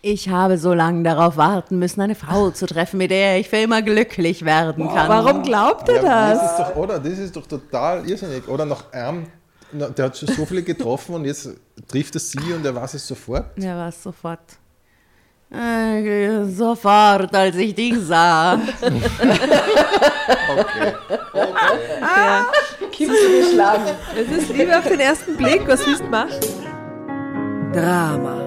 Ich habe so lange darauf warten müssen, eine Frau zu treffen, mit der ich für immer glücklich werden kann. Warum glaubt er Ja, das? das ist doch, oder? Das ist doch total irrsinnig. Oder nach einem, der hat schon so viele getroffen und jetzt trifft er sie und er weiß es sofort. Ja, was sofort. Äh, sofort, als ich dich sah. Okay. Kim zu geschlagen. Es ist Liebe auf den ersten Blick. Was willst du machen? Drama.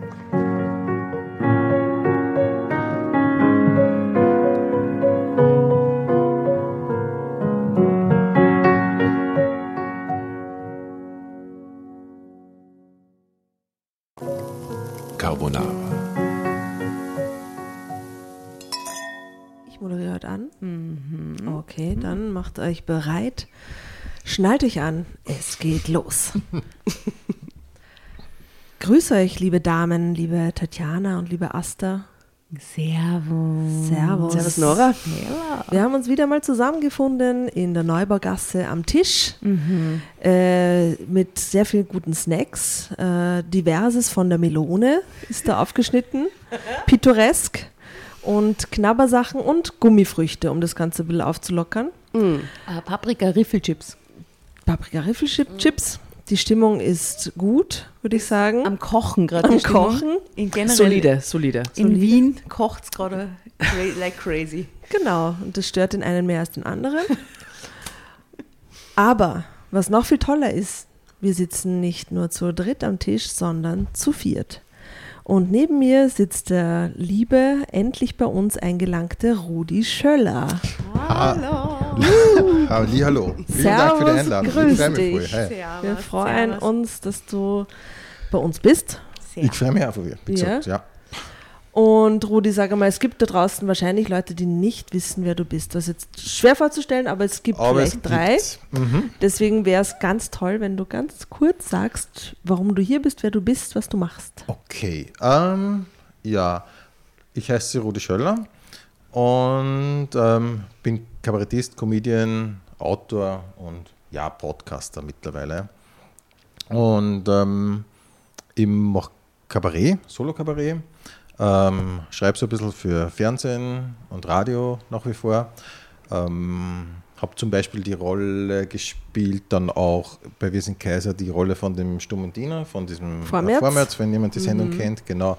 Euch bereit. Schnallt euch an. Es geht los. Grüße euch, liebe Damen, liebe Tatjana und liebe Asta. Servus. Servus. Servus, Nora. Ja. Wir haben uns wieder mal zusammengefunden in der Neubaugasse am Tisch äh, mit sehr vielen guten Snacks. Äh, diverses von der Melone ist da aufgeschnitten, pittoresk und Knabbersachen und Gummifrüchte, um das Ganze ein bisschen aufzulockern. Äh, Paprika Riffelchips. Paprika-Riffelchips. Die Stimmung ist gut, würde ich sagen. Am Kochen gerade. Am. Kochen. In generell Solide, solide. In Wien kocht es gerade like crazy. Genau, und das stört den einen mehr als den anderen. Aber was noch viel toller ist, wir sitzen nicht nur zu dritt am Tisch, sondern zu viert. Und neben mir sitzt der liebe, endlich bei uns eingelangte Rudi Schöller. Halli, hallo. Vielen Dank für die Servus, Einladung. grüß ich freue mich dich. Hey. Wir freuen uns, dass du bei uns bist. Ich freue mich auch von dir. Ja? gesagt, ja. Und Rudi, sag mal, es gibt da draußen wahrscheinlich Leute, die nicht wissen, wer du bist. Das ist jetzt schwer vorzustellen, aber es gibt Aber es vielleicht drei. gibt's. Mhm. Deswegen wäre es ganz toll, wenn du ganz kurz sagst, warum du hier bist, wer du bist, was du machst. Okay. Ähm, ja, ich heiße Rudi Schöller und ähm, bin Kabarettist, Comedian, Autor und ja, Podcaster mittlerweile. Und ähm, ich mache Kabarett, Solo-Kabarett. Ähm, schreibe so ein bisschen für Fernsehen und Radio nach wie vor. Ähm, habe zum Beispiel die Rolle gespielt, dann auch bei Wir sind Kaiser, die Rolle von dem stummen Diener, von diesem Vormärz. Vormärz wenn jemand die Sendung kennt, genau.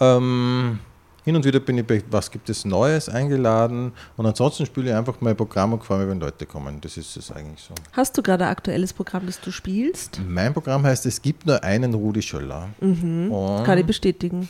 Ähm, hin und wieder bin ich bei Was gibt es Neues eingeladen und ansonsten spiele ich einfach mein Programm und freue mich, wenn Leute kommen. Das ist es eigentlich so. Hast du gerade ein aktuelles Programm, das du spielst? Mein Programm heißt Es gibt nur einen Rudi Schöller. Mhm. Kann ich bestätigen.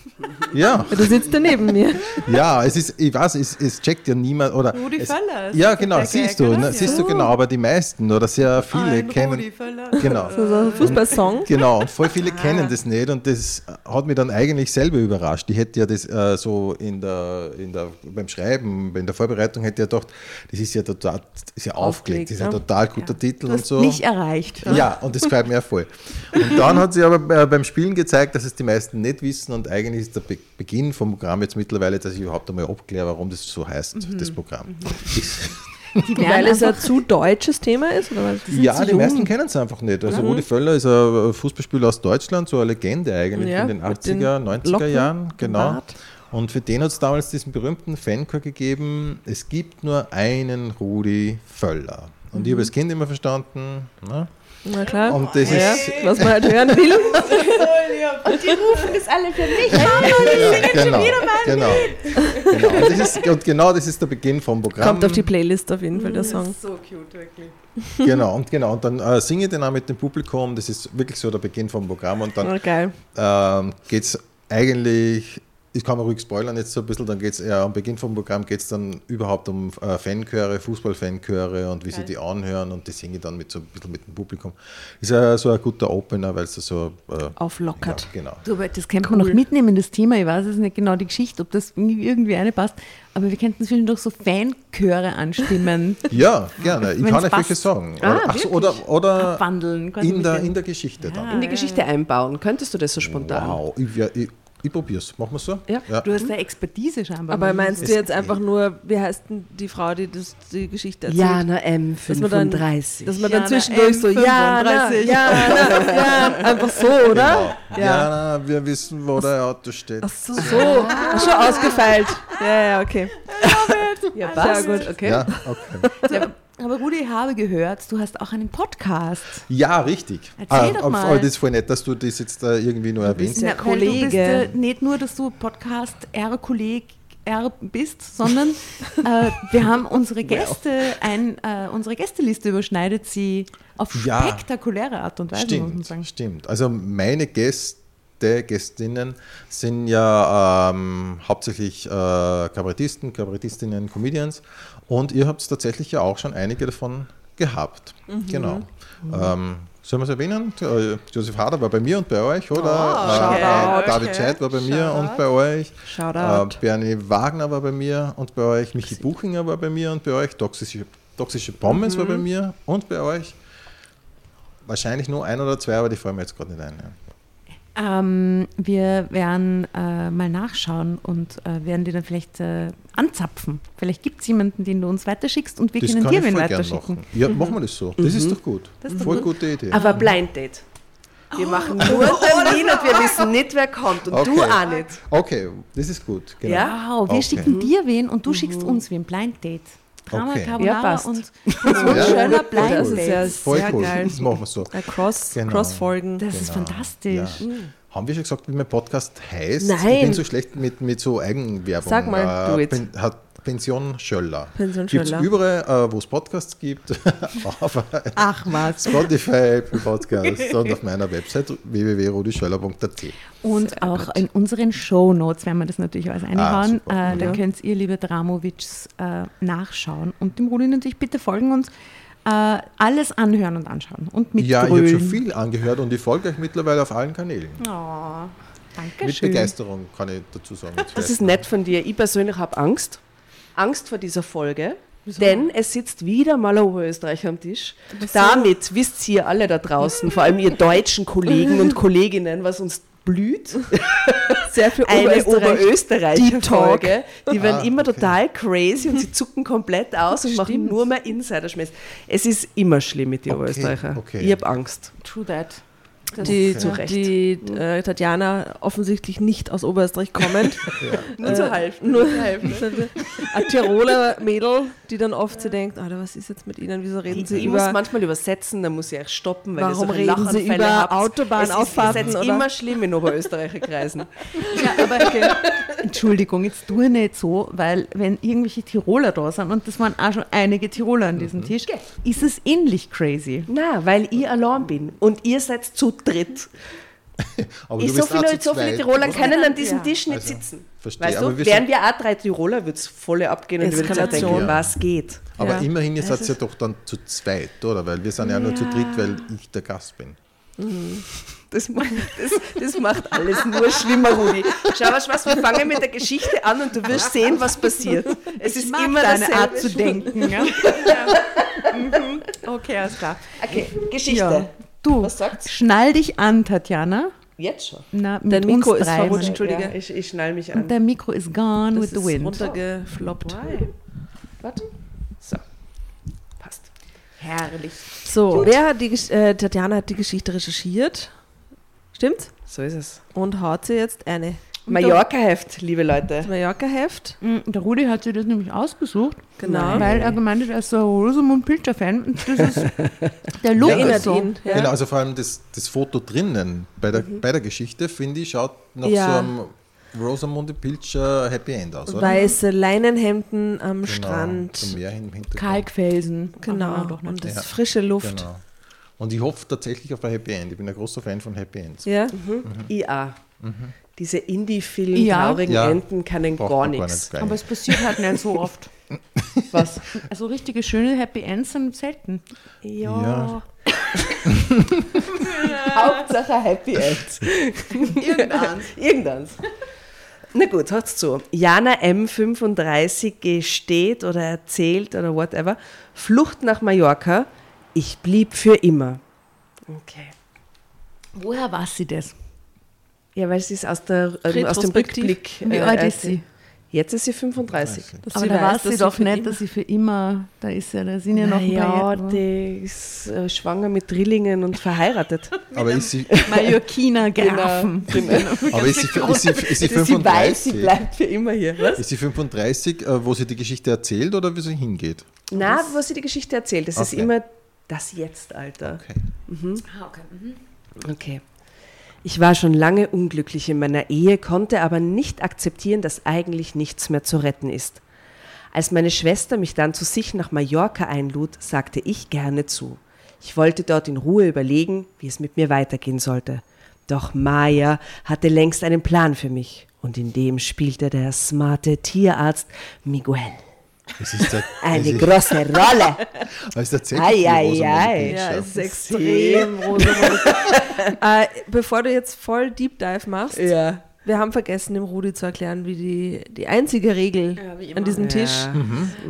ja, Du sitzt da neben mir. ja, es ist, ich weiß, es, es checkt ja niemand oder. Rudi es, Völler ist Ja, genau, siehst du, ne, siehst du genau, aber die meisten oder sehr viele Ein kennen. Rudi Völler. Genau. So ein Fußballsong. Genau, und voll viele kennen das nicht und das hat mich dann eigentlich selber überrascht. Ich hätte ja das äh, so in der, in der, beim Schreiben, in der Vorbereitung hätte ich gedacht, das ist ja total, das ist ja aufgelegt, das ist ein ja. total guter Titel Du und so. mich erreicht. Ja, und das gefällt mir auch voll. Und dann hat sich aber äh, beim Spielen gezeigt, dass es die meisten nicht wissen und eigentlich ist der Be Beginn vom Programm jetzt mittlerweile, dass ich überhaupt einmal abkläre, warum das so heißt, Mhm. das Programm. Die Weil es ein zu deutsches Thema ist? Oder was? Ja, die jung. meisten kennen es einfach nicht. Also Rudi Völler ist ein Fußballspieler aus Deutschland, so eine Legende eigentlich Ja, in den mit den 80er, 90er Locken, Jahren. Genau. Bart. Und für den hat es damals diesen berühmten Fanchor gegeben, es gibt nur einen Rudi Völler. Und ich habe als Kind immer verstanden, ne? Na klar. und das ja, ist was man halt hören will. und die rufen das alle für mich. ja, genau, genau, genau. Und, das ist, und genau das ist der Beginn vom Programm. Kommt auf die Playlist auf jeden Fall der Song. So cute, wirklich. Genau, und genau. Und dann äh, singe ich den auch mit dem Publikum. Das ist wirklich so der Beginn vom Programm. Und dann Oh, geil. ähm, geht es eigentlich, ich kann mal ruhig spoilern jetzt so ein bisschen, dann geht es eher am Beginn vom Programm geht es dann überhaupt um äh, Fanchöre, Fußballfanchöre und wie sie die anhören und die singe ich dann mit so ein bisschen mit dem Publikum. Ist ja so ein guter Opener, weil es so äh, Auflockert. Ja, genau. Du, aber das könnte man noch mitnehmen, das Thema. Ich weiß es nicht genau, die Geschichte, ob das irgendwie eine passt. Aber wir könnten zwischendurch so Fanchöre anstimmen, Ja, gerne. Ich Wenn's kann euch welche sagen. Ah, oder, ach so, oder, oder abwandeln. in, der, in der Geschichte dann. In die Geschichte einbauen. Könntest du das so spontan? Wow, ich, wär- ich, ich probier's. Machen wir so? Ja. Du hast eine Expertise scheinbar. Aber meinst du jetzt einfach nur, wie heißt denn die Frau, die das, die Geschichte erzählt? Jana M. Dass man dann- 35. Dass man Jana dann zwischendurch so, M, ja, na, 35. ja, na, ja, einfach so, oder? Genau. Ja, na, wir wissen, wo der Auto steht. Ach so, so. Ach, schon ausgefeilt. Ja, ja, okay. Ja, Sehr gut. Okay. Ja, okay. Aber Rudi, ich habe gehört, du hast auch einen Podcast. Ja, richtig. Erzähl Ah, doch aber- mal. Aber das ist voll nett, dass du das jetzt äh, irgendwie nur erwähnst. Weil Du bist, Kollege. äh, nicht nur, dass du Podcast R-Kolleg R bist, sondern äh, wir haben unsere Gäste, ein, äh, unsere Gästeliste überschneidet sie auf Ja. spektakuläre Art und Weise, muss man sagen. Stimmt, stimmt. Also meine Gäste, Gästinnen sind ja ähm, hauptsächlich äh, Kabarettisten, Kabarettistinnen, Comedians und ihr habt tatsächlich ja auch schon einige davon gehabt. Mhm. Genau. Ähm, sollen wir es erwähnen? Äh, Josef Hader war bei mir und bei euch, oder? Shoutout. äh, David Scheidt war bei mir und bei euch. Shoutout. Äh, Bernie Wagner war bei mir und bei euch. Michi Buchinger war bei mir und bei euch. Toxische, Toxische Pommes war bei mir und bei euch. Wahrscheinlich nur ein oder zwei, aber die fallen mir jetzt gerade nicht ein. Ja. Ähm, wir werden äh, mal nachschauen und äh, werden die dann vielleicht äh, anzapfen. Vielleicht gibt es jemanden, den du uns weiterschickst und wir Das können dir wen weiterschicken. machen. Ja, machen wir das so. Das ist doch gut. Das ist voll gut. gute Idee. Aber Blind Date. Wir machen nur einen Termin und wir wissen nicht, wer kommt. Und du Okay. auch nicht. Okay, das ist gut. Genau. Ja? Wow, wir Okay. schicken dir wen und du schickst uns wen. Blind Date. Drama Okay. Ja, Carbonara passt. und Ja, schöner Blind Das ist ja sehr cool. geil. Das machen wir so. Äh, Cross, Genau. Cross-Folgen. Das ist Genau. fantastisch. Ja. Haben wir schon gesagt, wie mein Podcast heißt? Nein. Ich bin so schlecht mit, mit so Eigenwerbung. Sag mal, do it. Pen, hat Pension Schöller. Pension Gibt es Schöller. überall, äh, wo es Podcasts gibt, auf Ach was. Spotify, Apple Podcasts und auf meiner Website www.rudischöller.at. Und auch in unseren Shownotes werden wir das natürlich alles einhauen. super. äh, da Ja. könnt ihr, liebe Dramovics, äh, nachschauen und dem Rudi natürlich bitte folgen und äh, alles anhören und anschauen und mitgrölen. Ja, ich habe schon viel angehört und ich folge euch mittlerweile auf allen Kanälen. Oh, danke Mit schön. Begeisterung kann ich dazu sagen. Das ist nett von dir. Ich persönlich habe Angst. Angst vor dieser Folge. Denn es sitzt wieder mal ein Oberösterreicher am Tisch. Damit wisst ihr alle da draußen, vor allem ihr deutschen Kollegen und Kolleginnen, was uns blüht. Sehr viel Eine Oberösterreich. Oberösterreicher-Folge. Die werden Ah, immer okay. total crazy und sie zucken komplett aus und machen Stimmt. nur mehr Insiderschmäß. Es ist immer schlimm mit den Okay, Oberösterreichern. okay. Ich habe Angst. True that. Die, zu Recht. die äh, Tatjana offensichtlich nicht aus Oberösterreich kommend. Nur zur Hälfte. Nur ein Tiroler Mädel, die dann oft so denkt, Alter, was ist jetzt mit ihnen, wieso reden Ich, sie ich über... muss manchmal übersetzen, dann muss ich euch stoppen, weil Warum reden Sie Lachanfälle über habt. Autobahnauffahrten, Es ist, es ist oder? immer schlimm in Oberösterreicher Kreisen. Ja, aber Entschuldigung, jetzt tu nicht so, weil wenn irgendwelche Tiroler da sind, und das waren auch schon einige Tiroler an diesem Tisch, ist es ähnlich crazy. Na, weil ich allein bin und ihr seid zu dritt. Aber Ich du so bist auch viele, zu so viele Tiroler können an diesem Ja. Tisch nicht Also, sitzen. verstehe, Weißt aber du, wir wären wir auch drei Tiroler, würde es voll abgehen und Eskalation. denken, Ja. was geht. Aber Ja. immerhin, ihr seid ja doch dann zu zweit, oder? Weil wir sind ja, nur zu dritt, weil ich der Gast bin. Das, macht- das, das macht alles nur schlimmer, Rudi. Schau was, was, wir fangen mit der Geschichte an und du wirst sehen, was passiert. Es ist immer deine. Art zu denken. Ja? ja. Mhm. Okay, alles klar. Okay, Geschichte. Du, Was sagt's? schnall dich an, Tatjana. Jetzt schon. Na, mit Dein Mikro uns ist drei, verrutscht, Entschuldige. Ja, ich, ich schnall mich Und an. dein Mikro ist gone Das with the ist wind. runtergefloppt. Why? Warte. So. Passt. Herrlich. So, wer hat die, äh, Tatjana hat die Geschichte recherchiert. Stimmt's? So ist es. Und haut sie jetzt eine. Mallorca-Heft, liebe Leute. Das Mallorca-Heft. Mm, Der Rudi hat sich das nämlich ausgesucht, Genau. weil er gemeint hat, er ist so ein Rosamund Pilcher-Fan. Und das ist, der Look Erinnert ist so. ihn. Ja. Genau, also vor allem das, das Foto drinnen bei der, bei der Geschichte, finde ich, schaut nach Ja. so einem Rosamunde Pilcher Happy End aus, oder? Weiße Leinenhemden am Genau, Strand. Zum Meer im. Kalkfelsen. Genau. Nicht. Und das Ja. frische Luft. Genau. Und ich hoffe tatsächlich auf ein Happy End. Ich bin ein großer Fan von Happy Ends. Ja. IA. Diese Indie-Film, Ja. traurigen Ja. Enden können Braucht gar nichts. nicht Aber es passiert halt nicht so oft. Was? Also richtige schöne Happy Ends sind selten. Ja. Hauptsache Happy End. Irgendwann. Irgendeins. Na gut, hört's zu. Jana M35 gesteht oder erzählt oder whatever. Flucht nach Mallorca. Ich blieb für immer. Okay. Woher weiß sie das? Ja, weil sie ist aus, der, ähm, aus dem. Rückblick. Wie äh, alt äh, ist sie? Jetzt ist sie 35. Dass Aber sie da weiß sie doch nicht, immer- dass sie für immer, da ist ja, da sind ja noch ein ja, paar Jahre. die ist äh, schwanger mit Drillingen und verheiratet. Aber ist sie, Mallorquiner Grafen. aber ist sie, ist sie, ist sie Sie weiß, sie 35? bleibt für immer hier. Was? Ist sie 35, äh, wo sie die Geschichte erzählt oder wie sie hingeht? Na, wo sie die Geschichte erzählt. Das ist Okay. immer das Jetzt-Alter. Okay. Okay. Ich war schon lange unglücklich in meiner Ehe, konnte aber nicht akzeptieren, dass eigentlich nichts mehr zu retten ist. Als meine Schwester mich dann zu sich nach Mallorca einlud, sagte ich gerne zu. Ich wollte dort in Ruhe überlegen, wie es mit mir weitergehen sollte. Doch Maya hatte längst einen Plan für mich und in dem spielte der smarte Tierarzt Miguel Der, eine große Rolle. das ist tatsächlich Ei, die ei, ei. Ja, es ist extrem Rosamunde. äh, bevor du jetzt voll Deep Dive machst, Ja. wir haben vergessen, dem Rudi zu erklären, wie die, die einzige Regel an diesem Tisch,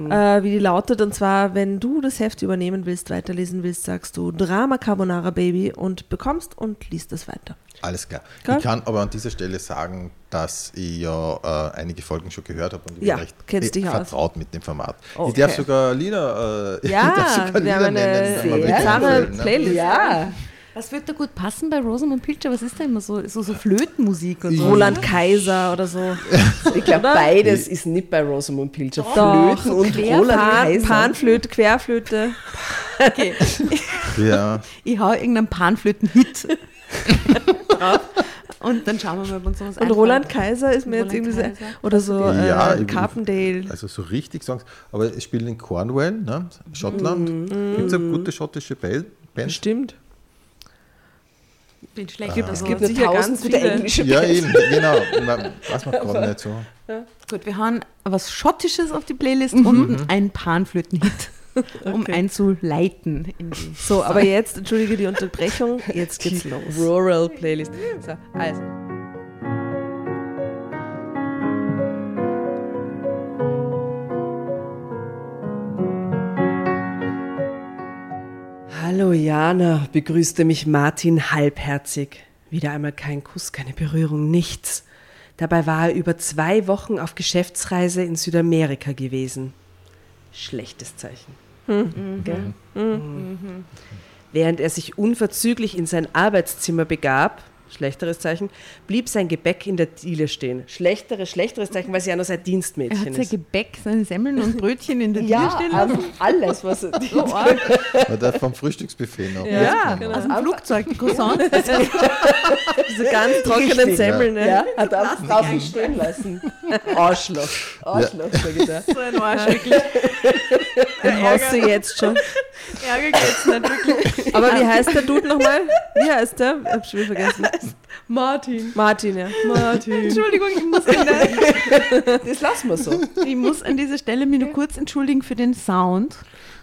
Ja. äh, wie die lautet. Und zwar, wenn du das Heft übernehmen willst, weiterlesen willst, sagst du Drama Carbonara Baby und bekommst und liest es weiter. Alles klar. Gell? Ich kann aber an dieser Stelle sagen, dass ich ja äh, einige Folgen schon gehört habe und ich Ja, bin recht kennst eh, dich aus. vertraut mit dem Format. Ich Okay. darf sogar Lieder, äh, Ja, ich darf sogar wir haben eine wenn man sehr bizarre will, ne? Playlist. Ja. Was wird da gut passen bei Rosamund Pilcher? Was ist da immer so? So, so Flötenmusik und so. Roland Kaiser oder so. Ich glaube, beides ist nicht bei Rosamund Pilcher. Doch, Flöten und Quer- Roland Pan, Kaiser. Panflöte, Querflöte. Okay. Ja, Ich hau irgendeinen Panflöten-Hit. Und dann schauen wir mal, ob uns sowas Und Roland Kaiser ist mir jetzt irgendwie so, Kaiser. oder so Ja, äh, Carpendale. also so richtig Songs. Aber es spielt in Cornwall, ne? Schottland. Mhm. Gibt es eine gute schottische Band? Stimmt. Bin schlecht. Gibt- also, es gibt sicher tausend ganz gute viele. englische Ja, Bands. eben, genau. Man, weiß man gerade nicht so. Gut, wir haben was Schottisches auf die Playlist und ein Panflöten-Hit, um einzuleiten. In die So, aber jetzt, entschuldige die Unterbrechung, jetzt geht's los. Rural Playlist. So, also. Hallo Jana, begrüßte mich Martin halbherzig. Wieder einmal kein Kuss, keine Berührung, nichts. Dabei war er über zwei Wochen auf Geschäftsreise in Südamerika gewesen. Schlechtes Zeichen. Gell? Mhm. Während er sich unverzüglich in sein Arbeitszimmer begab, schlechteres Zeichen, blieb sein Gebäck in der Diele stehen. Schlechteres, schlechteres Zeichen, weil sie ja noch sein Er Dienstmädchen hat sein ist. Gebäck, seine Semmeln und Brötchen in der Ja, stehen lassen. also alles, was er So. Weil der vom Frühstücksbuffet noch. Ja, mitgenommen genau. Aus dem Flugzeug, die Croissants. Diese ganz trockenen Richtig, Semmeln. Ne? Ja, hat er draußen stehen lassen. Arschloch. Arschloch, sag ich da. so ein Arsch, wirklich. Den hasse ich jetzt schon. Ärger geht's nicht wirklich. Aber wie heißt der Dude nochmal? Wie heißt der? Ich hab's schon wieder vergessen. Martin. Martin, ja. Martin. Entschuldigung, ich muss, an der, Das lassen wir so. ich muss an dieser Stelle mich nur kurz entschuldigen für den Sound,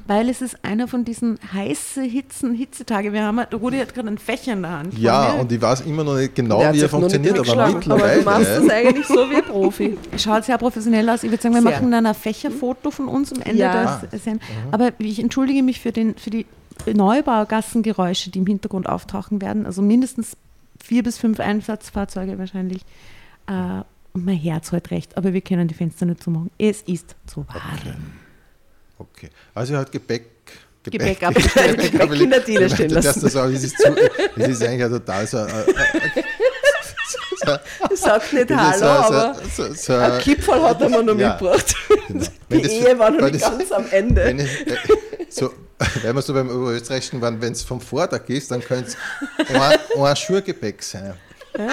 weil es ist einer von diesen heiße Hitzen, Hitzetage. Wir haben, der Rudi hat gerade ein Fächer in der Hand. Ja, und ich weiß immer noch nicht genau, wie er funktioniert, aber durchgeschlagen. Aber du machst das mittlerweile. eigentlich so wie ein Profi. Schaut sehr professionell aus. Ich würde sagen, wir Sehr. machen dann ein Fächerfoto von uns am Ende Ja. der Sendung. Aber ich entschuldige mich für, den, für die Neubaugassengeräusche, die im Hintergrund auftauchen werden. Also mindestens vier bis fünf Einsatzfahrzeuge wahrscheinlich. Äh, und mein Herz hat recht, aber wir können die Fenster nicht zumachen. Es ist zu warm. Okay. Also er hat Gebäck. Gebäck abgestellt. Gebäck in der Diele stehen Das, lassen. das, das, ist zu, das ist eigentlich total so. Äh, äh, Ich sag nicht das ist Hallo, so, aber so, so, so, ein Kipferl hat er mir noch Ja. mitgebracht. genau. Die das- Ehe war noch nicht das- ganz am Ende. Äh, so, wenn wir so beim Österreichischen waren, wenn es vom Vortag ist, dann könnte es ein, ein Schurgebäck sein.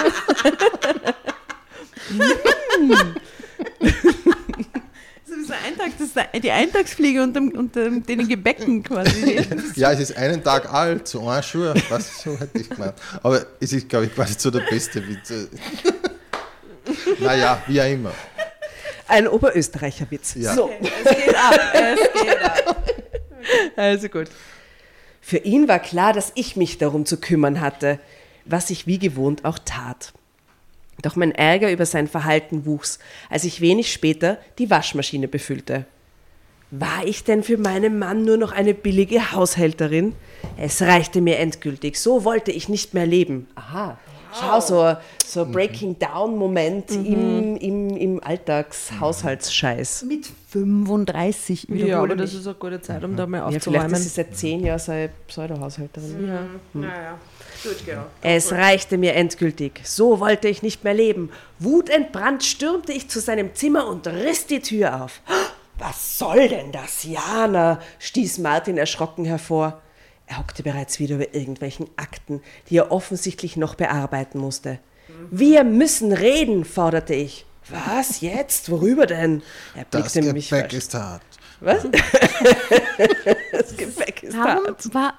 Das ist so ein Eintag, das ist die Eintagsfliege unter, unter den Gebäcken quasi. Ja, es ist einen Tag alt, so ein Schur, was so hätte ich gemeint. Aber es ist, glaube ich, quasi so der beste Witz. naja, wie auch immer. Ein Oberösterreicher Witz. Ja. So. es geht ab, es geht ab. Also gut. Für ihn war klar, dass ich mich darum zu kümmern hatte, was ich wie gewohnt auch tat. Doch mein Ärger über sein Verhalten wuchs, als ich wenig später die Waschmaschine befüllte. War ich denn für meinen Mann nur noch eine billige Haushälterin? Es reichte mir endgültig, so wollte ich nicht mehr leben. Aha, schau, so, so ein Breaking-Down-Moment im, im, im Alltagshaushaltsscheiß. Mit 35 Ja, wiederhole aber das ist eine gute Zeit, um da mal Ja, vielleicht aufzuräumen. ist sie seit zehn Jahren so eine Pseudo-Haushälterin. ja. Naja, gut, genau. Es reichte mir endgültig. So wollte ich nicht mehr leben. Wutentbrannt stürmte ich zu seinem Zimmer und riss die Tür auf. Was soll denn das, Jana? stieß Martin erschrocken hervor. Er hockte bereits wieder über irgendwelchen Akten, die er offensichtlich noch bearbeiten musste. Wir müssen reden, forderte ich. Was jetzt? Worüber denn? Er Das blickte mich Gebäck ver- ist hart. Was? das Gebäck ist Warum, hart. war,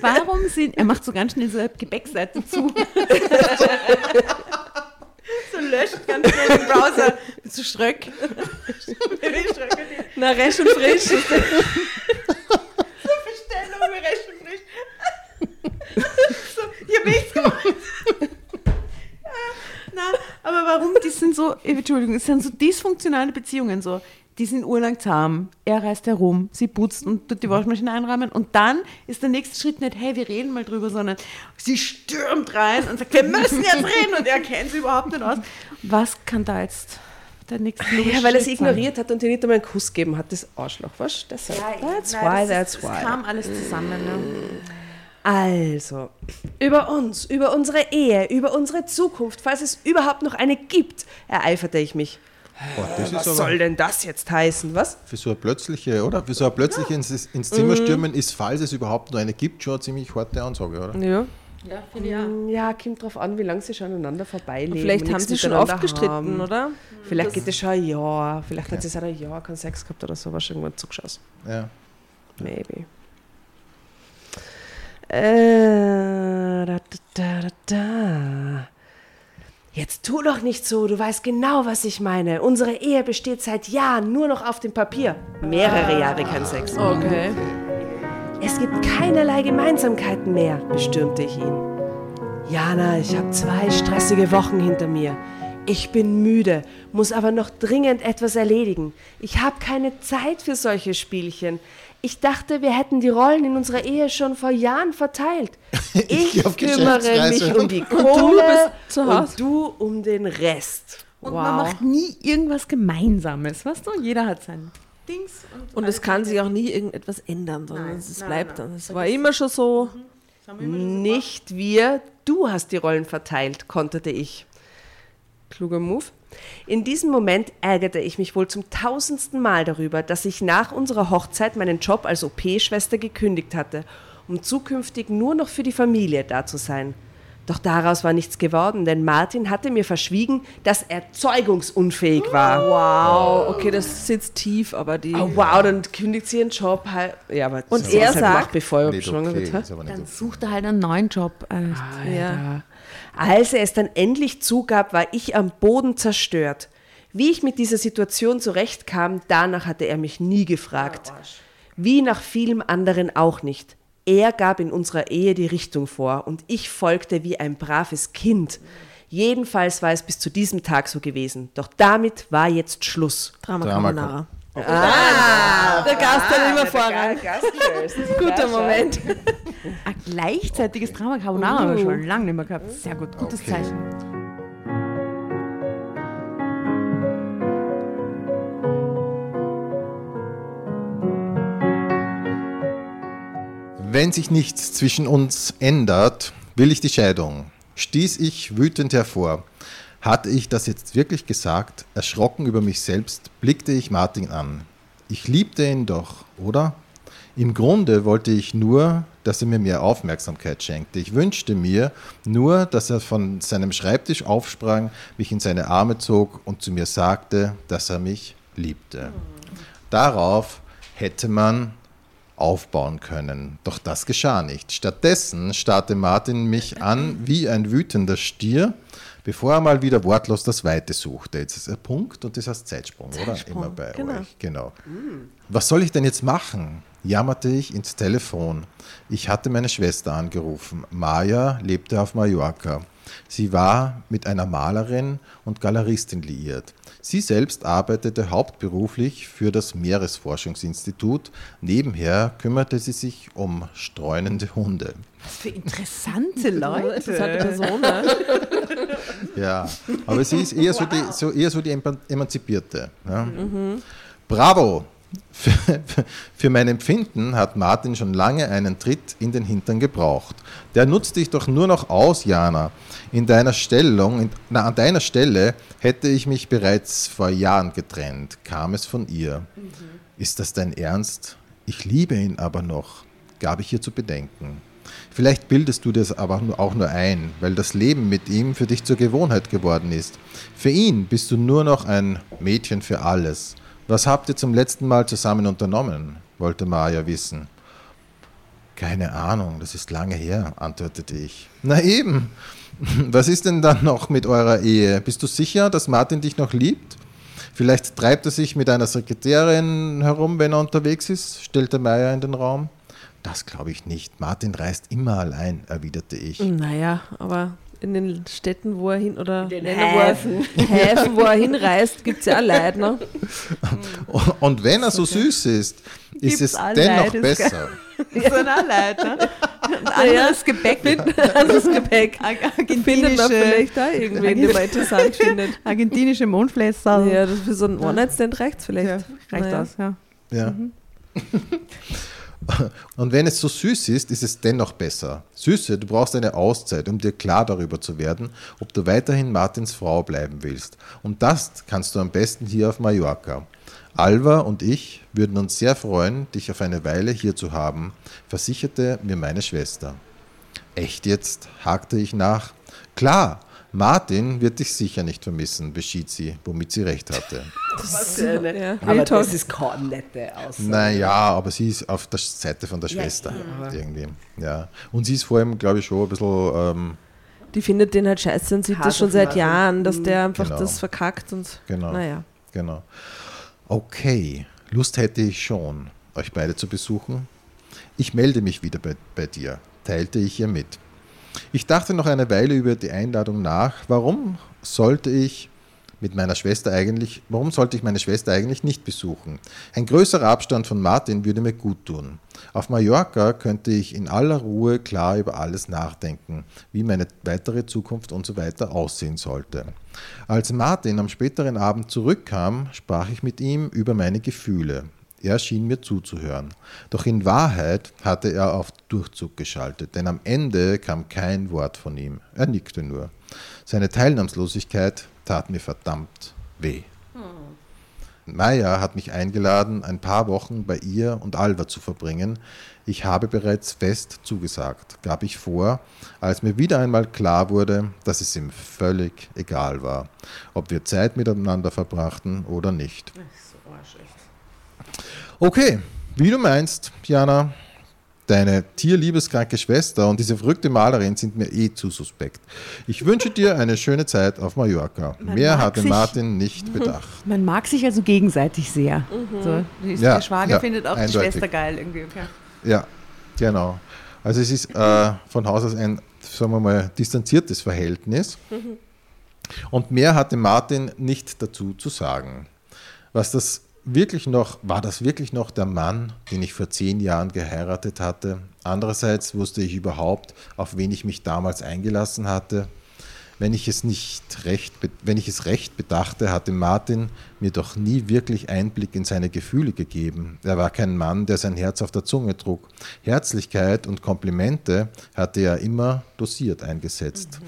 warum sind, er macht so ganz schnell so eine Gebäckseite zu. so löscht ganz schnell den Browser. So Schröck. Na, resch und frisch. Und frisch. so, ich hab nichts. Na, aber warum? Die sind so, Entschuldigung, es sind so dysfunktionale Beziehungen so. Die sind urlang zahm. Er reist herum, sie putzt und tut die Waschmaschine einräumen. Und dann ist der nächste Schritt nicht, hey, wir reden mal drüber, sondern sie stürmt rein und sagt, wir müssen jetzt reden. Und er kennt sie überhaupt nicht aus. Was kann da jetzt der nächste Ja, weil er sein? ignoriert hat und ihr nicht einmal einen Kuss gegeben hat, das Arschloch. Was? Deshalb. that's Nein, why, das that's ist, Es why. kam alles zusammen. Ne? Also, über uns, über unsere Ehe, über unsere Zukunft, falls es überhaupt noch eine gibt, ereiferte ich mich. Boah, das Was soll denn das jetzt heißen? Was? für so eine plötzliche, oder? Für so ein plötzliche ins, ins Zimmer Mhm. stürmen ist, falls es überhaupt noch eine gibt, schon eine ziemlich harte Ansage, oder? Ja. Ja, finde ich auch. Hm, Ja, kommt drauf an, wie lange sie schon aneinander vorbeileben. Vielleicht haben sie schon oft gestritten, haben. oder? Vielleicht geht es schon ein Jahr. Vielleicht hat sie seit einem Jahr keinen Sex gehabt oder so, was irgendwann zugeschossen. Ja. Maybe. Äh, da, da, da, da. Jetzt tu doch nicht so, du weißt genau, was ich meine. Unsere Ehe besteht seit Jahren nur noch auf dem Papier. Mehrere Jahre kein Sex. Okay. Es gibt keinerlei Gemeinsamkeiten mehr, bestürmte ich ihn. Jana, ich habe zwei stressige Wochen hinter mir. Ich bin müde, muss aber noch dringend etwas erledigen. Ich habe keine Zeit für solche Spielchen. Ich dachte, wir hätten die Rollen in unserer Ehe schon vor Jahren verteilt. Ich, auf kümmere mich um die du Kohle zu Hause. und du um den Rest. Und man macht nie irgendwas Gemeinsames, weißt du? Jeder hat sein. Dings. Und es kann sich auch nie irgendetwas ändern, sondern Nein, es nein, bleibt nein. dann. Es war immer schon so. Nicht wir, du hast die Rollen verteilt, konterte ich. Kluger Move. In diesem Moment ärgerte ich mich wohl zum tausendsten Mal darüber, dass ich nach unserer Hochzeit meinen Job als OP-Schwester gekündigt hatte, um zukünftig nur noch für die Familie da zu sein. Doch daraus war nichts geworden, denn Martin hatte mir verschwiegen, dass er zeugungsunfähig war. Wow, okay, das sitzt tief, aber die. Oh, wow, dann kündigt sie ihren Job. halt- Ja, aber Und das er halt sagt- gemacht, bevor er schwanger okay, wird. Dann okay. sucht er halt einen neuen Job. Äh, ja. Als er es dann endlich zugab, war ich am Boden zerstört. Wie ich mit dieser Situation zurechtkam, danach hatte er mich nie gefragt. Wie nach vielem anderen auch nicht. Er gab in unserer Ehe die Richtung vor und ich folgte wie ein braves Kind. Jedenfalls war es bis zu diesem Tag so gewesen. Doch damit war jetzt Schluss. Drama, Carbonara. Ah, Der Gast hat immer Vorrang. Guter Moment. Ein gleichzeitiges Drama Carbonara haben wir schon lange nicht mehr gehabt. Sehr gut, gutes Okay. Zeichen. Wenn sich nichts zwischen uns ändert, will ich die Scheidung. Stieß ich wütend hervor. Hatte ich das jetzt wirklich gesagt? Erschrocken über mich selbst blickte ich Martin an. Ich liebte ihn doch, oder? Im Grunde wollte ich nur, dass er mir mehr Aufmerksamkeit schenkte. Ich wünschte mir nur, dass er von seinem Schreibtisch aufsprang, mich in seine Arme zog und zu mir sagte, dass er mich liebte. Darauf hätte man aufbauen können. Doch das geschah nicht. Stattdessen starrte Martin mich an wie ein wütender Stier, bevor er mal wieder wortlos das Weite suchte. Jetzt ist er Punkt und das heißt Zeitsprung, oder? Immer bei genau. euch. Genau. Was soll ich denn jetzt machen? jammerte ich ins Telefon. Ich hatte meine Schwester angerufen. Maja lebte auf Mallorca. Sie war mit einer Malerin und Galeristin liiert. Sie selbst arbeitete hauptberuflich für das Meeresforschungsinstitut. Nebenher kümmerte sie sich um streunende Hunde. Was für interessante Interessante Leute. Person, ne? Ja, aber sie ist eher, so, die, so, eher so die Eman- Emanzipierte. Ja. Bravo! Für, für- mein Empfinden hat Martin schon lange einen Tritt in den Hintern gebraucht. Der nutzt dich doch nur noch aus, Jana. In deiner Stellung, in, na, an deiner Stelle hätte ich mich bereits vor Jahren getrennt, kam es von ihr. Ist das dein Ernst? Ich liebe ihn aber noch, gab ich ihr zu bedenken. Vielleicht bildest du das aber auch nur ein, weil das Leben mit ihm für dich zur Gewohnheit geworden ist. Für ihn bist du nur noch ein Mädchen für alles. Was habt ihr zum letzten Mal zusammen unternommen? wollte Maja wissen. Keine Ahnung, das ist lange her, antwortete ich. Na eben. Was ist denn dann noch mit eurer Ehe? Bist du sicher, dass Martin dich noch liebt? Vielleicht treibt er sich mit einer Sekretärin herum, wenn er unterwegs ist, stellte Meier in den Raum. Das glaube ich nicht. Martin reist immer allein, erwiderte ich. Naja, aber in den Städten, wo er hin oder den Länder, wo er- Häfen. Häfen, wo er hinreist, gibt es ja auch Leute, ne? Und wenn er so süß ist, ist Gibt's es dennoch Leute, besser. So ein Leute. Ein anderes Gepäck. Anderes Gepäck. Argentinische, Findet man vielleicht da irgendwen, den man interessant findet. argentinische Mondflässer. Ja, das für so einen One-Night-Stand reicht vielleicht. Ja, reicht Naja. aus, ja. Ja. Und wenn es so süß ist, ist es dennoch besser. Süße, du brauchst eine Auszeit, um dir klar darüber zu werden, ob du weiterhin Martins Frau bleiben willst. Und das kannst du am besten hier auf Mallorca. Alva und ich würden uns sehr freuen, dich auf eine Weile hier zu haben, versicherte mir meine Schwester. Echt jetzt? hakte ich nach. Klar, Martin wird dich sicher nicht vermissen, beschied sie, womit sie recht hatte. Was für eine- Ja, Aber das ist keine nette Aussage. Naja, aber sie ist auf der Seite von der Schwester irgendwie. Ja. Und sie ist vor allem, glaube ich, schon ein bisschen. Ähm, Die findet den halt scheiße und sieht das schon seit Martin. Jahren, dass der einfach Genau. das verkackt und genau. naja. Genau. Okay, Lust hätte ich schon, euch beide zu besuchen. Ich melde mich wieder bei, bei dir, teilte ich ihr mit. Ich dachte noch eine Weile über die Einladung nach. Warum sollte ich mit meiner Schwester eigentlich, warum sollte ich meine Schwester eigentlich nicht besuchen? Ein größerer Abstand von Martin würde mir gut tun. Auf Mallorca könnte ich in aller Ruhe klar über alles nachdenken, wie meine weitere Zukunft und so weiter aussehen sollte. Als Martin am späteren Abend zurückkam, sprach ich mit ihm über meine Gefühle. Er schien mir zuzuhören. Doch in Wahrheit hatte er auf Durchzug geschaltet, denn am Ende kam kein Wort von ihm. Er nickte nur. Seine Teilnahmslosigkeit tat mir verdammt weh. Maya hat mich eingeladen, ein paar Wochen bei ihr und Alva zu verbringen. Ich habe bereits fest zugesagt, gab ich vor, als mir wieder einmal klar wurde, dass es ihm völlig egal war, ob wir Zeit miteinander verbrachten oder nicht. Okay, wie du meinst, Jana, deine tierliebeskranke Schwester und diese verrückte Malerin sind mir eh zu suspekt. Ich wünsche dir eine schöne Zeit auf Mallorca. Man Mehr hatte sich- Martin nicht bedacht. Man mag sich also gegenseitig sehr. So, die- Ja, der Schwager ja, findet auch eindeutig. die Schwester geil irgendwie. Okay. Ja, genau. Also es ist äh, von Haus aus ein, sagen wir mal, distanziertes Verhältnis. Und mehr hatte Martin nicht dazu zu sagen. Was das wirklich noch, war das wirklich noch der Mann, den ich vor zehn Jahren geheiratet hatte? Andererseits wusste ich überhaupt, auf wen ich mich damals eingelassen hatte. Wenn ich es nicht recht, wenn ich es recht bedachte, hatte Martin mir doch nie wirklich Einblick in seine Gefühle gegeben. Er war kein Mann, der sein Herz auf der Zunge trug. Herzlichkeit und Komplimente hatte er immer dosiert eingesetzt.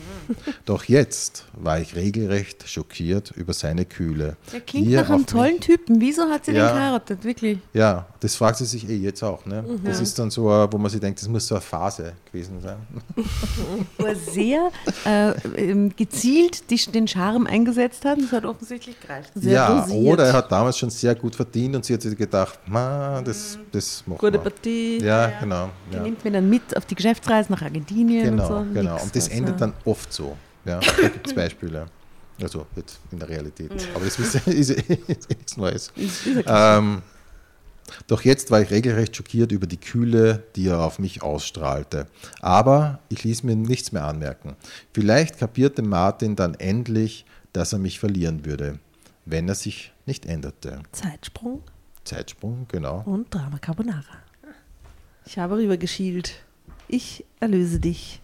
Doch jetzt war ich regelrecht schockiert über seine Kühle. Der klingt er nach einem tollen Typen. Wieso hat sie Ja. den geheiratet? Wirklich? Ja, das fragt sie sich eh jetzt auch. Ne? Das ist dann so, wo man sich denkt, das muss so eine Phase gewesen sein. Wo er sehr äh, gezielt die, den Charme eingesetzt hat. Das hat offensichtlich gereicht. Sehr ja, dosiert. oder er hat damals schon sehr gut verdient und sie hat sich gedacht, ma, das, das machen Gute wir. Partie. Ja, genau. Der Ja. nimmt mir dann mit auf die Geschäftsreise nach Argentinien Genau, und so. genau. Nix, Und das was, endet ja. dann oft so. Ja, da gibt es Beispiele. Also jetzt in der Realität. Aber das ist, ist, ist, ist nichts Neues. Ähm, doch jetzt war ich regelrecht schockiert über die Kühle, die er auf mich ausstrahlte. Aber ich ließ mir nichts mehr anmerken. Vielleicht kapierte Martin dann endlich, dass er mich verlieren würde, wenn er sich nicht änderte. Zeitsprung Zeitsprung, genau. und Drama Carbonara. Ich habe rübergeschielt. Ich erlöse dich.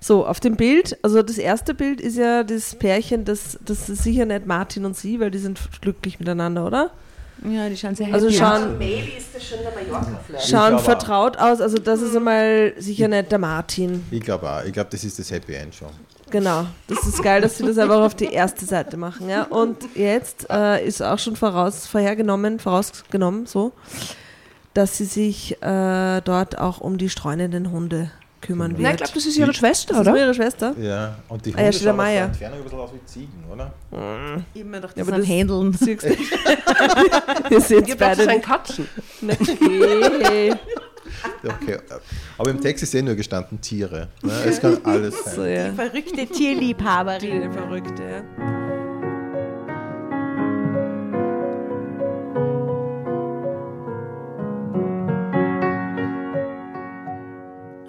So, auf dem Bild, also das erste Bild ist ja das Pärchen, das, das ist sicher nicht Martin und sie, weil die sind glücklich miteinander, oder? Ja, die schauen sehr Also happy aus. schauen, Maybe ist das schon der Mallorca-Flash. schauen vertraut aus. Also das ist einmal sicher nicht der Martin. Ich glaube auch. Ich glaube, das ist das Happy End schon. Genau. Das ist geil, dass sie das einfach auf die erste Seite machen. Ja? Und jetzt äh, ist auch schon voraus, vorhergenommen, vorausgenommen, so, dass sie sich äh, dort auch um die streunenden Hunde kümmern wird. Nein, ich glaube, das ist ihre Schwester, das ist oder? ihre Schwester. Ja, und die Ah, ja, Hunde steht der schauen aus Meier. der Entfernung ein bisschen aus wie Ziegen, oder? Immer doch Ja, das aber am das- Handeln. Siehst du? Wir sind Ihr habt beide ein. Katzen. Okay. Okay, aber im Text ist eh nur gestanden Tiere. Ne? Es kann alles sein. So, ja. Verrückte Tierliebhaberin. Die Verrückte.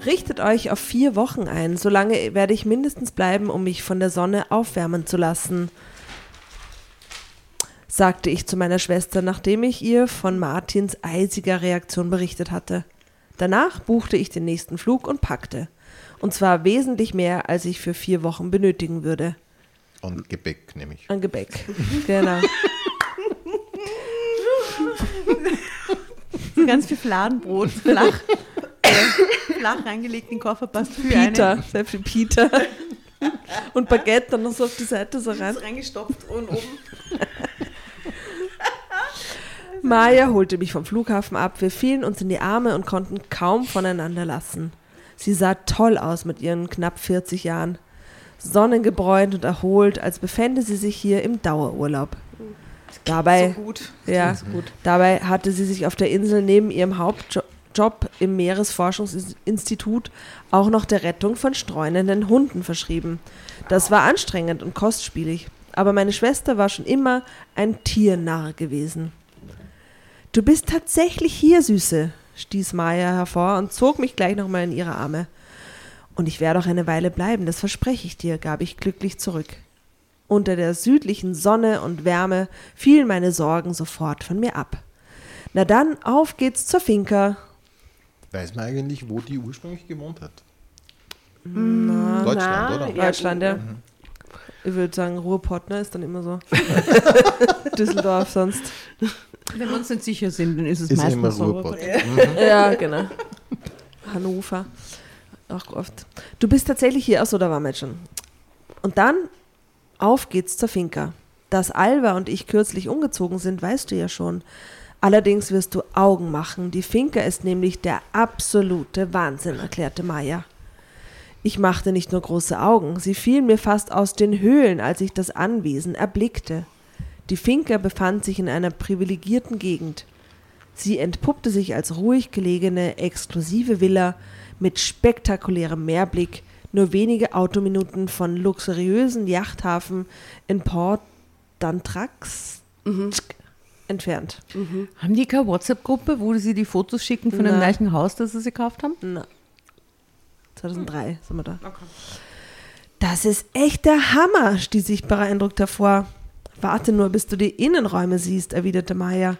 Richtet euch auf vier Wochen ein. So lange werde ich mindestens bleiben, um mich von der Sonne aufwärmen zu lassen, sagte ich zu meiner Schwester, nachdem ich ihr von Martins eisiger Reaktion berichtet hatte. Danach buchte ich den nächsten Flug und packte. Und zwar wesentlich mehr, als ich für vier Wochen benötigen würde. Und Gebäck nehme ich. An Gebäck. genau. Ganz viel Fladenbrot, flach. äh, flach reingelegt in den Koffer, passt für Peter, eine. sehr viel Peter. Und Baguette dann noch so auf die Seite so rein. Ist reingestopft und oben. Maya holte mich vom Flughafen ab. Wir fielen uns in die Arme und konnten kaum voneinander lassen. Sie sah toll aus mit ihren knapp 40 Jahren. Sonnengebräunt und erholt, als befände sie sich hier im Dauerurlaub. Dabei, So gut. ja, dabei hatte sie sich auf der Insel neben ihrem Hauptjob im Meeresforschungsinstitut auch noch der Rettung von streunenden Hunden verschrieben. Das war anstrengend und kostspielig, aber meine Schwester war schon immer ein Tiernarr gewesen. Du bist tatsächlich hier, Süße, stieß Maya hervor und zog mich gleich nochmal in ihre Arme. Und ich werde auch eine Weile bleiben, das verspreche ich dir, gab ich glücklich zurück. Unter der südlichen Sonne und Wärme fielen meine Sorgen sofort von mir ab. Na dann, auf geht's zur Finca. Weiß man eigentlich, wo die ursprünglich gewohnt hat? Deutschland, na, oder? Ja, Deutschland, ja. Ich würde sagen, Ruhrpott, ne, ist dann immer so. Düsseldorf sonst. Wenn wir uns nicht sicher sind, dann ist es Ist meistens so. Ruhrpott. Ja, genau. Hannover. Auch oft. Du bist tatsächlich hier, achso, da waren wir jetzt schon. Und dann auf geht's zur Finca. Dass Alva und ich kürzlich umgezogen sind, weißt du ja schon. Allerdings wirst du Augen machen. Die Finca ist nämlich der absolute Wahnsinn, erklärte Maya. Ich machte nicht nur große Augen, sie fielen mir fast aus den Höhlen, als ich das Anwesen erblickte. Die Finca befand sich in einer privilegierten Gegend. Sie entpuppte sich als ruhig gelegene, exklusive Villa mit spektakulärem Meerblick, nur wenige Autominuten von luxuriösen Yachthafen in Port d'Antrax entfernt. Haben die keine WhatsApp-Gruppe, wo sie die Fotos schicken von dem Nein. gleichen Haus, das sie gekauft haben? Na, 2003 sind wir da. Das ist echt der Hammer, stieß ich beeindruckt hervor. Warte nur, bis du die Innenräume siehst, erwiderte Maya.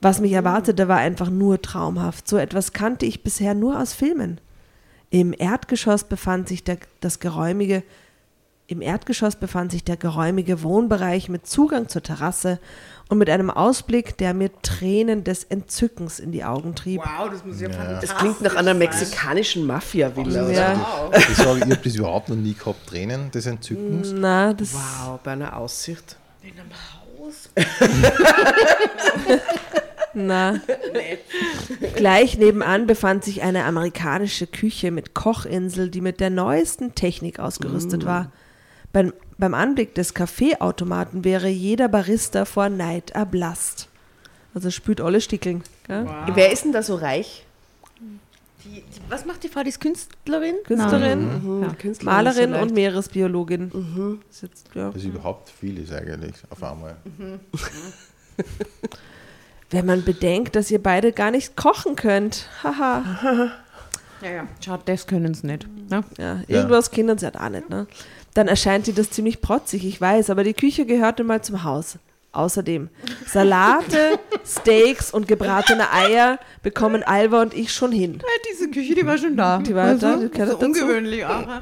Was mich erwartete, war einfach nur traumhaft. So etwas kannte ich bisher nur aus Filmen. Im Erdgeschoss befand sich der, das geräumige, im Erdgeschoss befand sich der geräumige Wohnbereich mit Zugang zur Terrasse und mit einem Ausblick, der mir Tränen des Entzückens in die Augen trieb. Wow, das muss ja, Das klingt nach einer mexikanischen Mafia-Villa. oder? Ja. Ich sage, ich habe das überhaupt noch nie gehabt. Tränen des Entzückens. Na, das Wow, bei einer Aussicht. Na. Gleich nebenan befand sich eine amerikanische Küche mit Kochinsel, die mit der neuesten Technik ausgerüstet war. Beim, beim Anblick des Kaffeeautomaten wäre jeder Barista vor Neid erblasst. Also spült alle Stickeln. Gell? Wer ist denn da so reich? Was macht die Frau? Die ist Künstlerin? Künstlerin, Ja. Künstlerin Malerin und Meeresbiologin. Ist jetzt, ja. Das überhaupt viel ist eigentlich auf einmal. Wenn man bedenkt, dass ihr beide gar nicht kochen könnt. Haha. Ja, ja. Schaut, das können sie nicht. Ne? Ja, irgendwas kennen sie halt auch nicht, ne? Dann erscheint sie das ziemlich protzig, ich weiß, aber die Küche gehörte mal zum Haus. Außerdem, Salate, Steaks und gebratene Eier bekommen Alva und ich schon hin. Diese Küche, die war schon da. Die war da, die gehört so dazu. ungewöhnlich auch.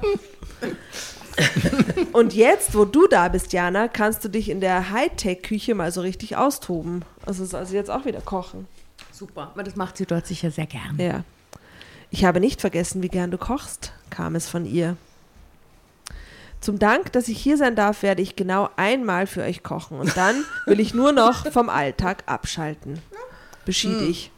Und jetzt, wo du da bist, Jana, kannst du dich in der Hightech-Küche mal so richtig austoben. Also, also jetzt auch wieder kochen. Super, aber das macht sie dort sicher sehr gern. Ja. Ich habe nicht vergessen, wie gern du kochst, kam es von ihr. Zum Dank, dass ich hier sein darf, werde ich genau einmal für euch kochen und dann will ich nur noch vom Alltag abschalten. Beschied ich.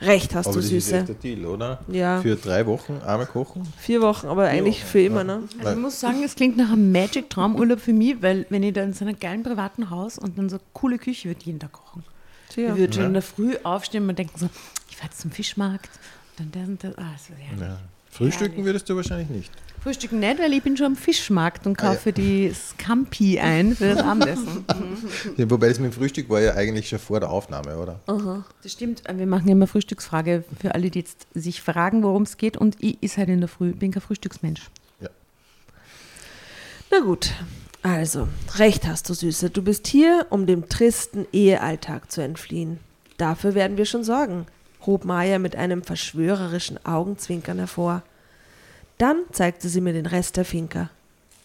Recht hast Aber du, das ist Süße. echt der Deal, oder? Ja. Für drei Wochen einmal kochen. Vier Wochen, aber eigentlich für immer, ne? Also ich muss sagen, es klingt nach einem Magic-Traumurlaub für mich, weil wenn ich da in so einem geilen privaten Haus und dann so eine coole Küche würde jeden Tag kochen. Tja. Ich würde schon in der Früh aufstehen und denken so, ich fahre jetzt zum Fischmarkt. Und dann das und das. Ah, so. Ja. Frühstücken würdest du wahrscheinlich nicht. Frühstücken nicht, weil ich bin schon am Fischmarkt und Ah, ja. kaufe die Scampi ein für das Abendessen. Ja, wobei das mit dem Frühstück war ja eigentlich schon vor der Aufnahme, oder? Das stimmt, wir machen ja immer Frühstücksfrage für alle, die jetzt sich fragen, worum es geht. Und ich ist halt in der Früh, bin kein Frühstücksmensch. Na gut, also, recht hast du, Süße. Du bist hier, um dem tristen Ehealltag zu entfliehen. Dafür werden wir schon sorgen, hob Maya mit einem verschwörerischen Augenzwinkern hervor. Dann zeigte sie mir den Rest der Finca.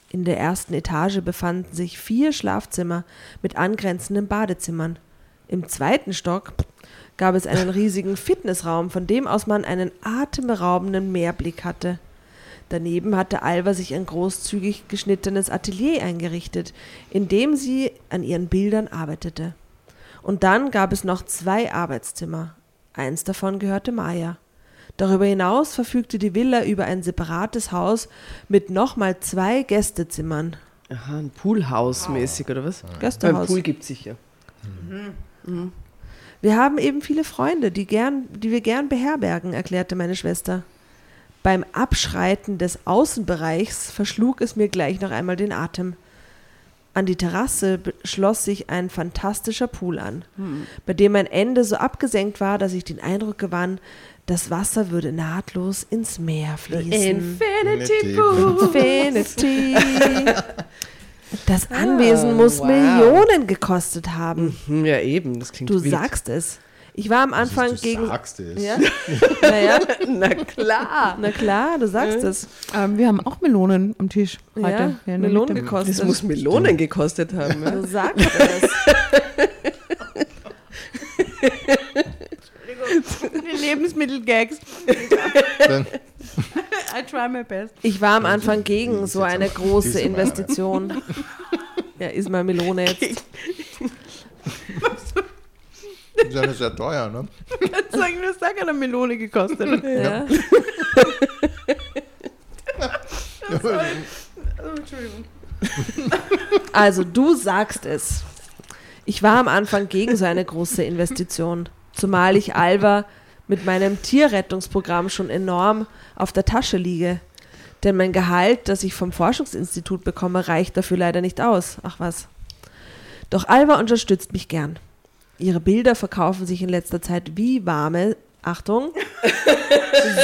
In der ersten Etage befanden sich vier Schlafzimmer mit angrenzenden Badezimmern. Im zweiten Stock gab es einen riesigen Fitnessraum, von dem aus man einen atemberaubenden Meerblick hatte. Daneben hatte Alva sich ein großzügig geschnittenes Atelier eingerichtet, in dem sie an ihren Bildern arbeitete. Und dann gab es noch zwei Arbeitszimmer. Eins davon gehörte Maya. Darüber hinaus verfügte die Villa über ein separates Haus mit nochmal zwei Gästezimmern. Aha, ein Poolhaus mäßig oder was? Gästehaus. Pool gibt es sicher. Wir haben eben viele Freunde, die, gern, die wir gern beherbergen, erklärte meine Schwester. Beim Abschreiten des Außenbereichs verschlug es mir gleich noch einmal den Atem. An die Terrasse schloss sich ein fantastischer Pool an, bei dem mein Ende so abgesenkt war, dass ich den Eindruck gewann, das Wasser würde nahtlos ins Meer fließen. Infinity Infinity. Infinity. Das Anwesen muss wow. Millionen gekostet haben. Hm, Ja, eben, das klingt Du wild. sagst es. Ich war am Anfang du gegen. sagst es. Ja? naja, Na klar. na klar, du sagst es. Ähm, wir haben auch Melonen am Tisch heute. Ja, Ja, Melonen gekostet. Das muss Melonen gekostet haben. Ja? Du sagst es. Lebensmittelgags. I try my best. Ich war am Anfang gegen ist so eine große ist Investition. Ja, ist mal Melone jetzt. die sind ja sehr teuer, ne? Kannst sagen, das hat eine Melone gekostet. Ja. Oh, Entschuldigung. Also du sagst es. Ich war am Anfang gegen so eine große Investition, zumal ich Alva mit meinem Tierrettungsprogramm schon enorm auf der Tasche liege. Denn mein Gehalt, das ich vom Forschungsinstitut bekomme, reicht dafür leider nicht aus. Ach was. Doch Alva unterstützt mich gern. Ihre Bilder verkaufen sich in letzter Zeit wie warme, Achtung,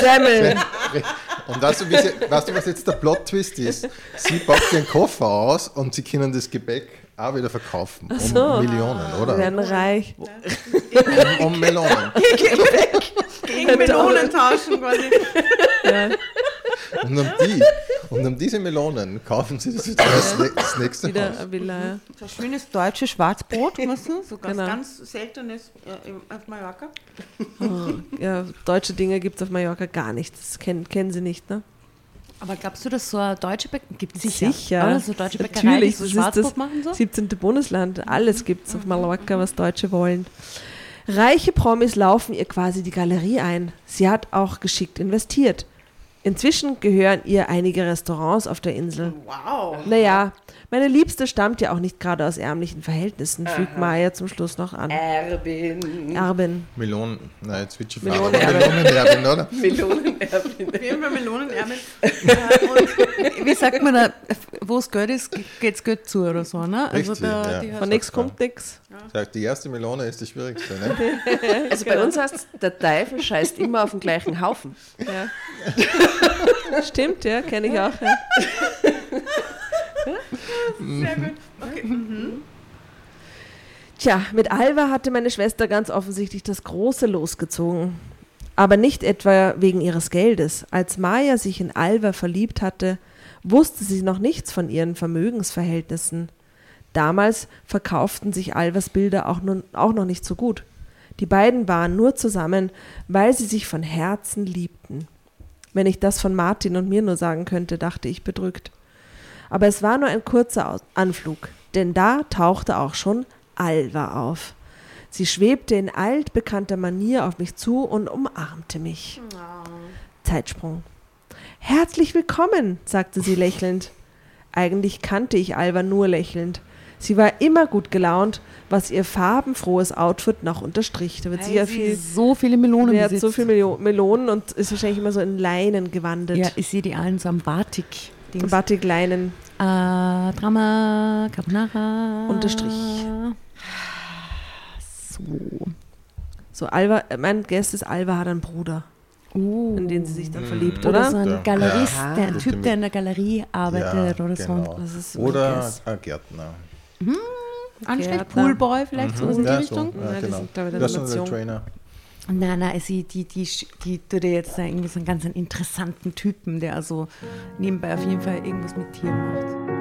Semmeln. Und weißt du, weißt du, was jetzt der Plot-Twist ist? Sie packt ihren Koffer aus und sie können das Gebäck auch wieder verkaufen. Um so. Millionen, Wir oder? werden reich. Um, um Melonen. Gegen Melonen tauschen quasi. Ja. Und um, die, und um diese Melonen kaufen sie das, das, das nächste Wieder Haus. eine Villa. ja. So schönes deutsches Schwarzbrot, du? So ganz, Genau. ganz seltenes äh, auf Mallorca. Ja, deutsche Dinge gibt es auf Mallorca gar nicht. Das kennen, kennen sie nicht, ne? Aber glaubst du, dass so eine deutsche Bäckerei gibt es Sicher. Oder so deutsche Bäckerei, Natürlich, die so das ist das machen so? 17. Bundesland. Alles gibt es auf Mallorca, was Deutsche wollen. Reiche Promis laufen ihr quasi die Galerie ein. Sie hat auch geschickt investiert. Inzwischen gehören ihr einige Restaurants auf der Insel. Wow. Naja, meine Liebste stammt ja auch nicht gerade aus ärmlichen Verhältnissen, fügt Maya zum Schluss noch an. Erbin. Erbin. Melonen, nein, jetzt wird schon Melonenerbin. Melonenerbin, oder? Melonenerbin. Auf jeden Fall Melonenerben. Äh, und wie sagt man da, wo es Geld ist, geht es Geld zu oder so, ne? Also Richtig, da, ja. die Von nichts kommt nichts. Sagt, die erste Melone ist die schwierigste, ne? Also bei uns heißt es, der Teufel scheißt immer auf den gleichen Haufen. Ja. Stimmt, ja, kenne ich auch. Ja. Sehr gut. Okay. Tja, mit Alva hatte meine Schwester ganz offensichtlich das große losgezogen. Aber nicht etwa wegen ihres Geldes. Als Maya sich in Alva verliebt hatte, wusste sie noch nichts von ihren Vermögensverhältnissen. Damals verkauften sich Alvas Bilder auch, nun, auch noch nicht so gut. Die beiden waren nur zusammen, weil sie sich von Herzen liebten. Wenn ich das von Martin und mir nur sagen könnte, dachte ich bedrückt. Aber es war nur ein kurzer Anflug, denn da tauchte auch schon Alva auf. Sie schwebte in altbekannter Manier auf mich zu und umarmte mich. Zeitsprung. Herzlich willkommen, sagte sie lächelnd. Eigentlich kannte ich Alva nur lächelnd. Sie war immer gut gelaunt, was ihr farbenfrohes Outfit noch unterstrich. Da wird sie ja viel, so viele Melonen sie hat so viele Melonen und ist wahrscheinlich immer so in Leinen gewandet. Ja, ich sehe die allen so am Batik. Dings. Batik-Leinen. Äh, Drama, Carbonara. Unterstrich. So. So, Alva, äh, mein Guess ist, Alva hat einen Bruder, Uh. in den sie sich dann Mm. verliebt, Oder oder? so ein. Galerist, Ja. der, ein Das Typ, der in der Galerie arbeitet Ja, oder genau. so. Das ist Oder ein Gärtner. Anschlecht, Gärtner. Poolboy vielleicht, so in die Ja, Richtung. so, Ja, genau. der Personal Nation. Trainer. Nein, nein, sie, die, die, die, die tut jetzt irgendwie so einen ganz interessanten Typen, der also nebenbei auf jeden Fall irgendwas mit Tieren macht.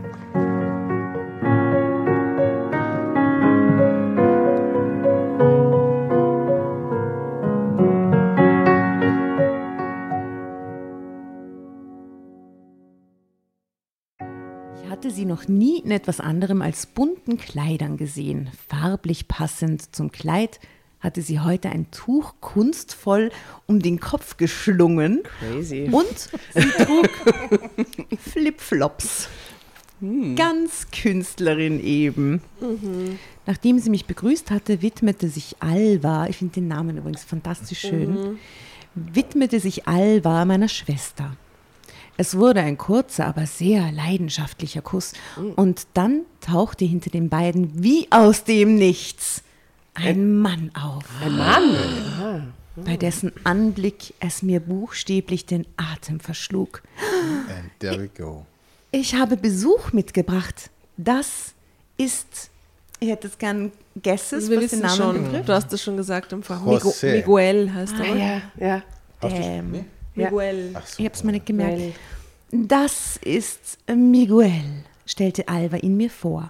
Hatte sie noch nie in etwas anderem als bunten Kleidern gesehen. Farblich passend zum Kleid hatte sie heute ein Tuch kunstvoll um den Kopf geschlungen. Crazy. Und sie trug Flipflops. Ganz Künstlerin eben. Nachdem sie mich begrüßt hatte, widmete sich Alva, ich finde den Namen übrigens fantastisch schön, widmete sich Alva meiner Schwester. Es wurde ein kurzer, aber sehr leidenschaftlicher Kuss. Und dann tauchte hinter den beiden wie aus dem Nichts ein Mann auf, Ein Mann. bei dessen Anblick es mir buchstäblich den Atem verschlug. And there we go. Ich habe Besuch mitgebracht. Das ist, ich hätte es gern Guesses, Wir was den wissen Namen schon, betrifft. du hast das schon gesagt im José. Miguel heißt er. Ah, ja, ja. Hast? Ähm, Ja. Miguel. So. Ich habe es mir nicht gemerkt. Weil- Das ist Miguel, stellte Alva ihn mir vor.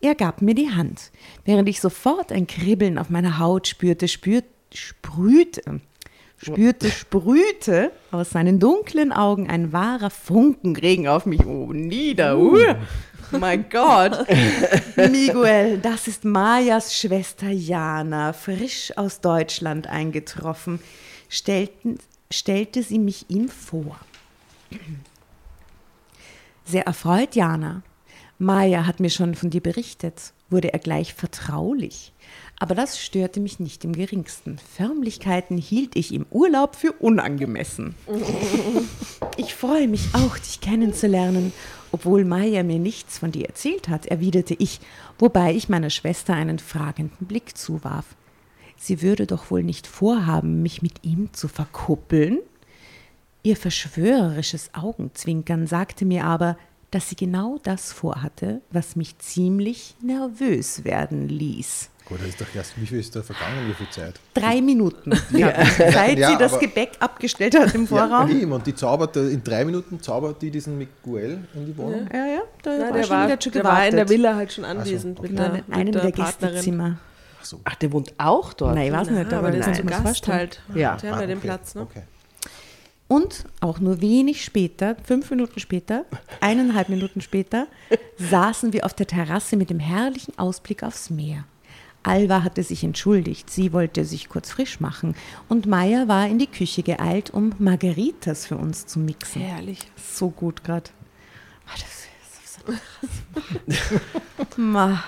Er gab mir die Hand, während ich sofort ein Kribbeln auf meiner Haut spürte, spürt, sprühte, spürte, sprühte aus seinen dunklen Augen ein wahrer Funkenregen auf mich oben nieder. Uh. Mein Gott. Miguel, das ist Mayas Schwester Jana, frisch aus Deutschland eingetroffen, stellten, stellte sie mich ihm vor. Sehr erfreut, Jana. Maya hat mir schon von dir berichtet, wurde er gleich vertraulich. Aber das störte mich nicht im geringsten. Förmlichkeiten hielt ich im Urlaub für unangemessen. Ich freue mich auch, dich kennenzulernen. Obwohl Maya mir nichts von dir erzählt hat, erwiderte ich, wobei ich meiner Schwester einen fragenden Blick zuwarf. Sie würde doch wohl nicht vorhaben, mich mit ihm zu verkuppeln? Ihr verschwörerisches Augenzwinkern sagte mir aber, dass sie genau das vorhatte, was mich ziemlich nervös werden ließ. Gut, das ist doch erst, wie viel ist da vergangen, wie viel Zeit? Drei Minuten, ja. seit Ja, sie das Gebäck abgestellt hat im Ja, Vorraum. eben. Und die zaubert, in drei Minuten zaubert die diesen Miguel in die Wohnung. Ja, ja, da Na, war der schon war, schon der war in der. Villa halt schon anwesend mit Genau, der, in einem mit der, der Partnerin. Gästezimmer. Ach so. Ach, der wohnt auch dort. Nein, ich weiß nicht, Ja, aber der ist zu Gast halt. Ja. Die haben Ah, den okay, Platz, ne? Okay. Und auch nur wenig später, fünf Minuten später, eineinhalb Minuten später, saßen wir auf der Terrasse mit dem herrlichen Ausblick aufs Meer. Alva hatte sich entschuldigt, sie wollte sich kurz frisch machen und Maya war in die Küche geeilt, um Margaritas für uns zu mixen. Herrlich. So gut gerade. Ma.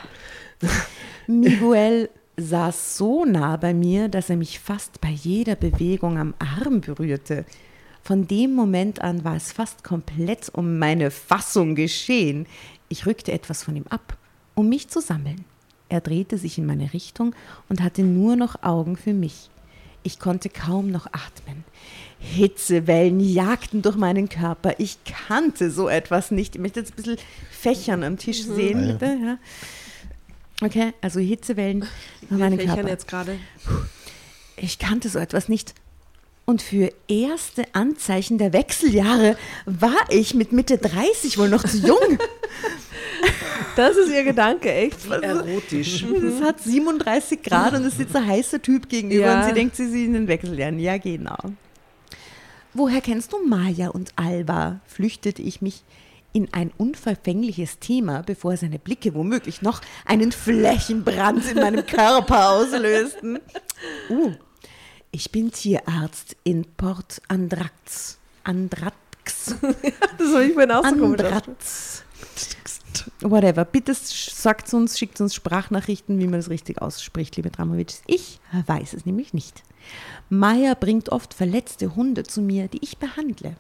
Miguel saß so nah bei mir, dass er mich fast bei jeder Bewegung am Arm berührte. Von dem Moment an war es fast komplett um meine Fassung geschehen. Ich rückte etwas von ihm ab, um mich zu sammeln. Er drehte sich in meine Richtung und hatte nur noch Augen für mich. Ich konnte kaum noch atmen. Hitzewellen jagten durch meinen Körper. Ich kannte so etwas nicht. Ich möchte jetzt ein bisschen Fächern am Tisch sehen, Ah, ja. bitte. Ja. Okay, also Hitzewellen meinen fächern Körper. jetzt gerade. Ich kannte so etwas nicht. Und für erste Anzeichen der Wechseljahre war ich mit Mitte 30 wohl noch zu jung. Das ist ihr Gedanke, echt. Erotisch. Es hat 37 Grad und es sitzt ein heißer Typ gegenüber Ja. und sie denkt, sie sind in den Wechseljahren. Ja, genau. Woher kennst du Maya und Alba? Flüchtete ich mich in ein unverfängliches Thema, bevor seine Blicke womöglich noch einen Flächenbrand in meinem Körper auslösten. Uh, ich bin Tierarzt in Port Andrax. Andrax. Das habe ich vorhin auch so Andratz. Whatever. Bitte sagt uns, schickt uns Sprachnachrichten, wie man das richtig ausspricht, liebe Dramovic. Ich weiß es nämlich nicht. Maya bringt oft verletzte Hunde zu mir, die ich behandle.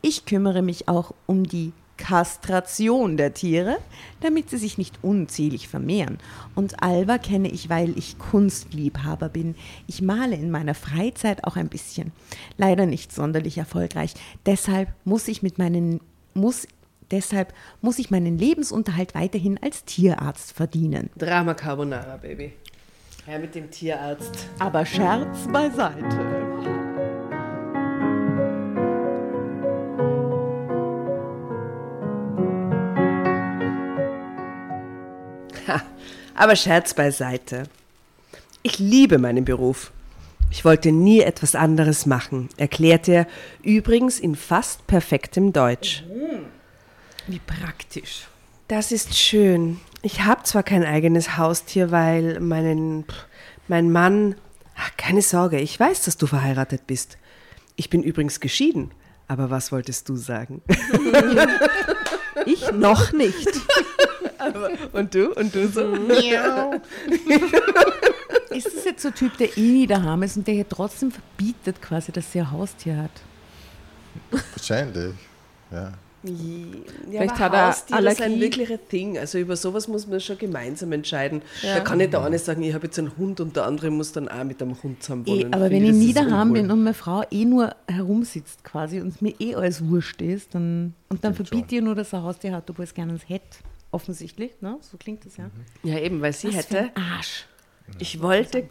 Ich kümmere mich auch um die Kastration der Tiere, damit sie sich nicht unzählig vermehren. Und Alva kenne ich, weil ich Kunstliebhaber bin. Ich male in meiner Freizeit auch ein bisschen. Leider nicht sonderlich erfolgreich. Deshalb muss ich mit meinen muss deshalb muss ich meinen Lebensunterhalt weiterhin als Tierarzt verdienen. Drama Carbonara, Baby. Ja, mit dem Tierarzt. Aber Scherz beiseite. Aber Scherz beiseite. Ich liebe meinen Beruf. Ich wollte nie etwas anderes machen, erklärte er übrigens in fast perfektem Deutsch. Wie praktisch. Das ist schön. Ich habe zwar kein eigenes Haustier, weil meinen, mein Mann. Ach, keine Sorge, ich weiß, dass du verheiratet bist. Ich bin übrigens geschieden. Aber was wolltest du sagen? Ich noch nicht. Und du? Und du so? Ist das jetzt so ein Typ, der eh nie daheim ist und der hier trotzdem verbietet quasi, dass sie ein Haustier hat? Wahrscheinlich. Ja. Ja, Vielleicht aber hat er Haustiere sind Allergie. wirklich ein Ding. Also über sowas muss man schon gemeinsam entscheiden. Ja. Da kann nicht der eine sagen, ich habe jetzt einen Hund und der andere muss dann auch mit einem Hund zusammen Eh, wohnen. aber Finde wenn ich nie daheim bin und meine Frau eh nur herumsitzt quasi und es mir eh alles wurscht ist, dann, und dann verbiete ich nur, dass er ein Haustier hat, obwohl es gerne eins hätte. Offensichtlich, ne? so klingt das ja. Ja, eben, weil sie Was für hätte. ein Arsch. Ich wollte.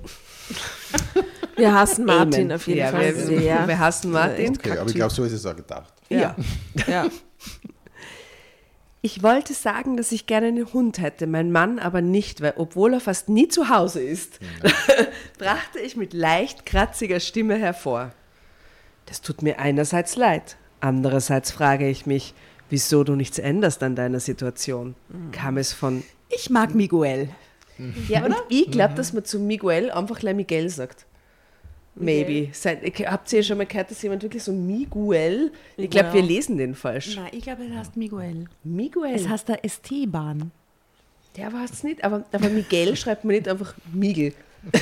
Wir hassen Martin Amen. auf jeden ja, Fall wir, sehr. Wir hassen Martin. Okay, aber ich glaube, so ist es auch gedacht. Ja. Ja. Ich wollte sagen, dass ich gerne einen Hund hätte, mein Mann aber nicht, weil obwohl er fast nie zu Hause ist, brachte ich mit leicht kratziger Stimme hervor. Das tut mir einerseits leid, andererseits frage ich mich, wieso du nichts änderst an deiner Situation. Kam es von... Ich mag Miguel. Ja, und ich glaube, dass man zu Miguel einfach gleich Miguel sagt. Maybe. Ich- Habt ihr schon mal gehört, dass jemand wirklich so Miguel? Ich glaube, wir lesen den falsch. Nein, ich glaube, es heißt Miguel. Miguel. Es heißt der ST-Bahn. Der war es nicht, aber, aber Miguel schreibt man nicht einfach Miguel.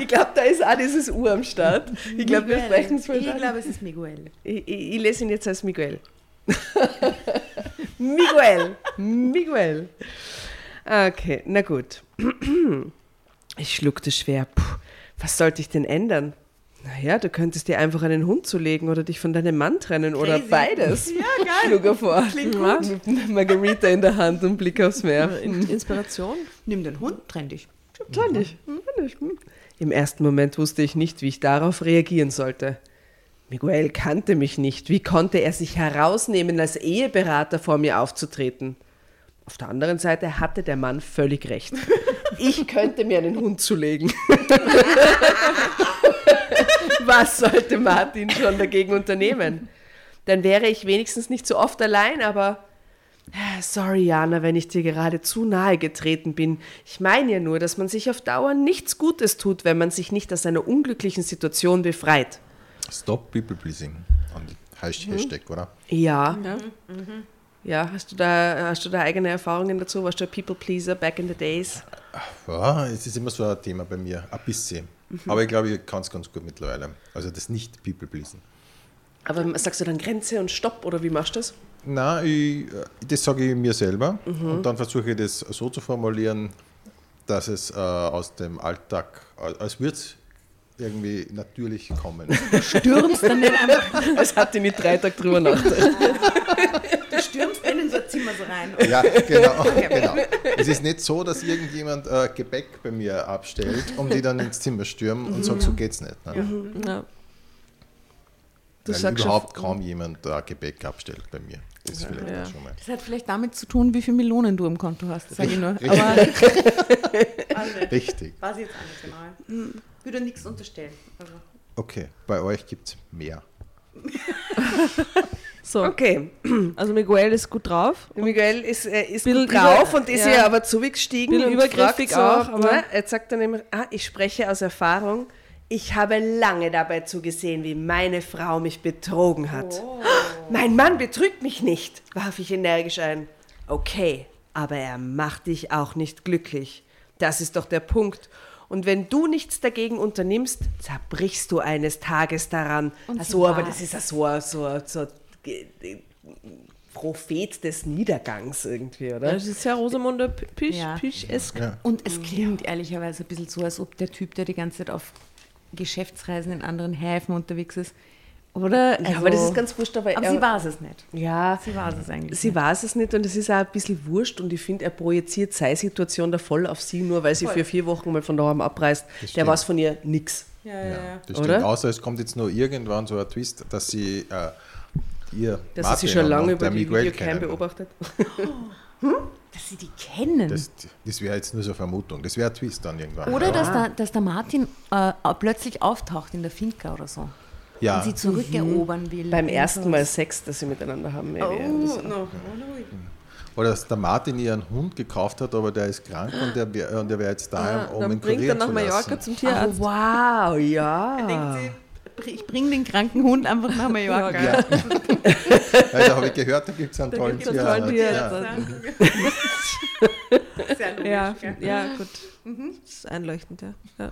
ich glaube, da ist auch dieses U am Start. Ich glaube, wir sprechen es falsch Ich glaube, es ist Miguel. Ich, ich, ich lese ihn jetzt als Miguel. Miguel. Miguel. Okay, na gut. Ich schluckte schwer. Puh, was sollte ich denn ändern? Naja, du könntest dir einfach einen Hund zulegen oder dich von deinem Mann trennen oder Crazy. beides. Ja, geil. Schlug er vor. Klingt gut. Mit Margarita in der Hand und Blick aufs Meer. In- Inspiration. Nimm den Hund, trenn dich. Natürlich. natürlich. Hm. Im ersten Moment wusste ich nicht, wie ich darauf reagieren sollte. Miguel kannte mich nicht. Wie konnte er sich herausnehmen, als Eheberater vor mir aufzutreten? Auf der anderen Seite hatte der Mann völlig recht. Ich könnte mir einen Hund zulegen. Was sollte Martin schon dagegen unternehmen? Dann wäre ich wenigstens nicht so oft allein, aber äh, Sorry, Jana, wenn ich dir gerade zu nahe getreten bin. Ich meine ja nur, dass man sich auf Dauer nichts Gutes tut, wenn man sich nicht aus einer unglücklichen Situation befreit. Stop People Pleasing. Die Hash- Hashtag, oder? Ja. Ja, hast du da hast du da eigene Erfahrungen dazu? Warst du ein People Pleaser back in the days? Ja, es ist immer so ein Thema bei mir, ein bisschen. Aber ich glaube, ich kann es ganz gut mittlerweile. Also das nicht People Pleasing. Aber sagst du dann Grenze und Stopp oder wie machst du das? Nein, ich, das sage ich mir selber und dann versuche ich das so zu formulieren, dass es äh, aus dem Alltag, äh, als würde es irgendwie natürlich kommen. Stürmst dann nicht einfach, Es hat die nicht drei Tage drüber nachgedacht. du stürmst dann in so ein Zimmer so rein. ja, genau, genau. Es ist nicht so, dass irgendjemand äh, Gepäck bei mir abstellt, um die dann ins Zimmer stürmen und sagt, so geht's nicht. Ne? Ja. Du Weil sagst überhaupt schon, kaum jemand äh, Gepäck abstellt bei mir. Das Ja. mal. Das hat vielleicht damit zu tun, wie viele Melonen du im Konto hast, sage ich nur. Richtig. Aber Richtig. weiß ich jetzt auch nicht genau. Würde nichts unterstellen. Also. Okay, bei euch gibt es mehr. So, Okay, also Miguel ist gut drauf. Miguel ist, äh, ist gut drauf über- und ist ja. ja aber zugestiegen. Bisschen und übergriffig auch, aber- ne, Jetzt sagt er nämlich, ah, ich spreche aus Erfahrung. Ich habe lange dabei zugesehen, wie meine Frau mich betrogen hat. Mein Mann betrügt mich nicht, warf ich energisch ein. Okay, aber er macht dich auch nicht glücklich. Das ist doch der Punkt. Und wenn du nichts dagegen unternimmst, zerbrichst du eines Tages daran. Und so, aber das ist ja so, ein- so, so ein Prophet des Niedergangs irgendwie, oder? Das ist ja Rosamunde Pisch, Ja. Pisch-esk. Ja. Und es klingt ehrlicherweise ein bisschen so, als ob der Typ, der die ganze Zeit auf Geschäftsreisen in anderen Häfen unterwegs ist, oder? Ja, aber das ist ganz wurscht, aber, Aber er, sie weiß es nicht. Ja, Sie weiß es eigentlich sie nicht. weiß es nicht und es ist auch ein bisschen wurscht und ich finde, er projiziert seine Situation da voll auf sie, nur weil sie für vier Wochen mal von daheim abreist. Der weiß von ihr nix. Ja, Ja, das Oder? stimmt. Außer es kommt jetzt nur irgendwann so ein Twist, dass sie äh, ihr Dass Martin sie schon lange über die Videocam kennen. beobachtet. Dass sie die kennen. Das, das wäre jetzt nur so eine Vermutung. Das wäre ein Twist dann irgendwann. oder ja. dass, der, dass der Martin äh, plötzlich auftaucht in der Finca oder so. Ja. und sie zurückerobern will. Beim ersten Mal Sex, das sie miteinander haben. Oh, no. Oder dass der Martin ihren Hund gekauft hat, aber der ist krank und der wäre der wär jetzt da, um dann ihn bringt er nach zu Mallorca zum Oh, Tierarzt. wow, ja. Sie, ich bringe den kranken Hund einfach nach Mallorca. Ja. Weil da habe ich gehört, da gibt es einen einen tollen Tierarzt. Tierarzt. Ja. Sehr logisch, Ja, ja, gut. Das ist einleuchtend, ja. ja.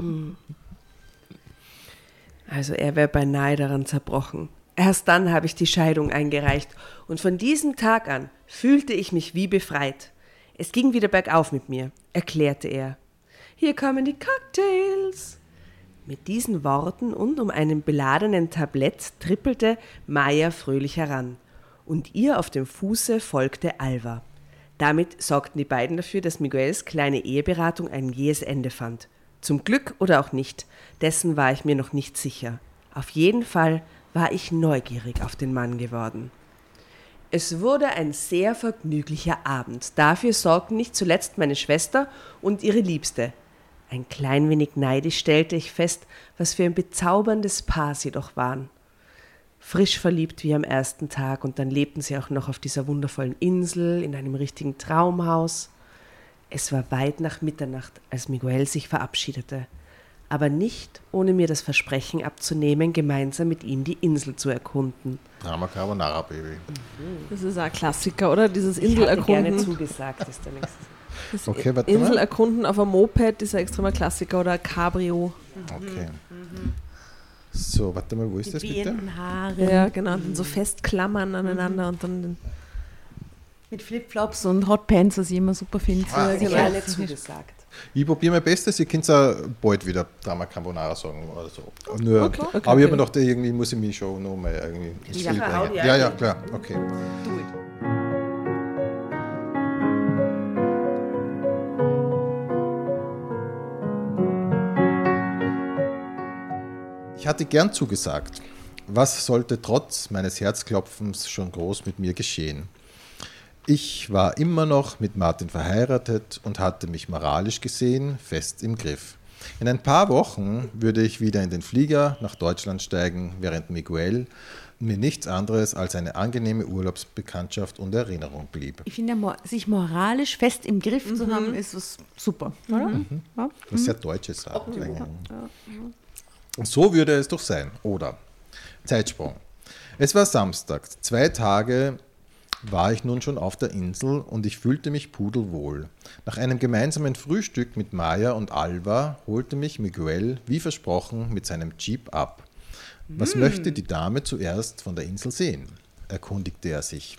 Also er wäre beinahe daran zerbrochen. Erst dann habe ich die Scheidung eingereicht und von diesem Tag an fühlte ich mich wie befreit. Es ging wieder bergauf mit mir, erklärte er. Hier kommen die Cocktails. Mit diesen Worten und um einen beladenen Tablett trippelte Maya fröhlich heran. Und ihr auf dem Fuße folgte Alva. Damit sorgten die beiden dafür, dass Miguels kleine Eheberatung ein jähes Ende fand. Zum Glück oder auch nicht, dessen war ich mir noch nicht sicher. Auf jeden Fall war ich neugierig auf den Mann geworden. Es wurde ein sehr vergnüglicher Abend. Dafür sorgten nicht zuletzt meine Schwester und ihre Liebste. Ein klein wenig neidisch stellte ich fest, was für ein bezauberndes Paar sie doch waren. Frisch verliebt wie am ersten Tag und dann lebten sie auch noch auf dieser wundervollen Insel in einem richtigen Traumhaus. Es war weit nach Mitternacht, als Miguel sich verabschiedete, aber nicht ohne mir das Versprechen abzunehmen, gemeinsam mit ihm die Insel zu erkunden. Drama Carbonara, Baby. Das ist ein Klassiker, oder? Dieses Ich hatte gerne zugesagt, ist der nächste. Das Okay, warte mal. Inselerkunden auf einem Moped ist ein extremer Klassiker oder ein Cabrio. Okay. So, warte mal, wo ist das Die bitte? wehenden Haare. Ja, genau. Und so festklammern aneinander und dann. Mit Flipflops und Hotpants, was ich immer super finde. Ah, So, okay. Gerne zugesagt. Ich probiere mein Bestes, ihr könnt ja bald wieder Drama Carbonara sagen oder so. Nur, Okay, okay, aber ich habe mir gedacht, irgendwie muss ich mich schon noch mal irgendwie ins Ja, Spiel bringen. Ja, ja, klar, okay. Ich hatte gern zugesagt. Was sollte trotz meines Herzklopfens schon groß mit mir geschehen? Ich war immer noch mit Martin verheiratet und hatte mich moralisch gesehen fest im Griff. In ein paar Wochen würde ich wieder in den Flieger nach Deutschland steigen, während Miguel mir nichts anderes als eine angenehme Urlaubsbekanntschaft und Erinnerung blieb. Ich finde, sich moralisch fest im Griff zu haben, ist was super, oder? Ja. Was sehr Deutsches sagt. eigentlich. Und so würde es doch sein, oder? Zeitsprung. Es war Samstag. Zwei Tage war ich nun schon auf der Insel und ich fühlte mich pudelwohl. Nach einem gemeinsamen Frühstück mit Maya und Alva holte mich Miguel, wie versprochen, mit seinem Jeep ab. Was möchte die Dame zuerst von der Insel sehen? erkundigte er sich.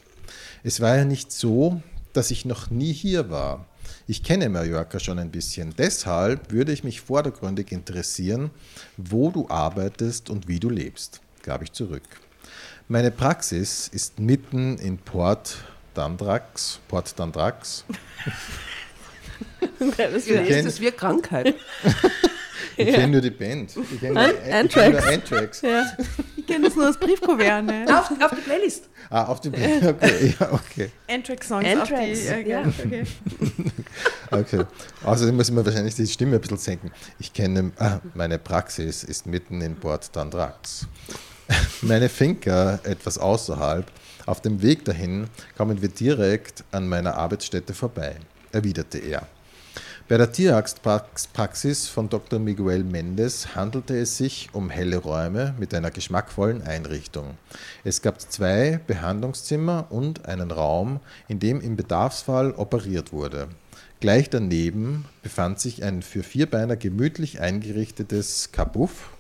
Es war ja nicht so, dass ich noch nie hier war. Ich kenne Mallorca schon ein bisschen. Deshalb würde ich mich vordergründig interessieren, wo du arbeitest und wie du lebst, gab ich zurück. Meine Praxis ist mitten in Port Dandrax. Port Dandrax. Das kenn- ist das wie Krankheit? Ich kenne nur die Band. Ich kenne An- nur, kenn ja. Ich kenne das nur als Briefkuvert. Ne? auf, auf die Playlist. Ah, auf die Band. Okay, ja, okay. Anthrax-Songs Anthrax, auf die... äh, ja. okay. Okay. Außerdem muss ich mir wahrscheinlich die Stimme ein bisschen senken. Ich kenne, ah, meine Praxis ist mitten in Port Dandrax. Meine Finca etwas außerhalb. Auf dem Weg dahin kommen wir direkt an meiner Arbeitsstätte vorbei, erwiderte er. Bei der Tierarztpraxis von Dr. Miguel Mendes handelte es sich um helle Räume mit einer geschmackvollen Einrichtung. Es gab zwei Behandlungszimmer und einen Raum, in dem im Bedarfsfall operiert wurde. Gleich daneben befand sich ein für Vierbeiner gemütlich eingerichtetes Kabuff,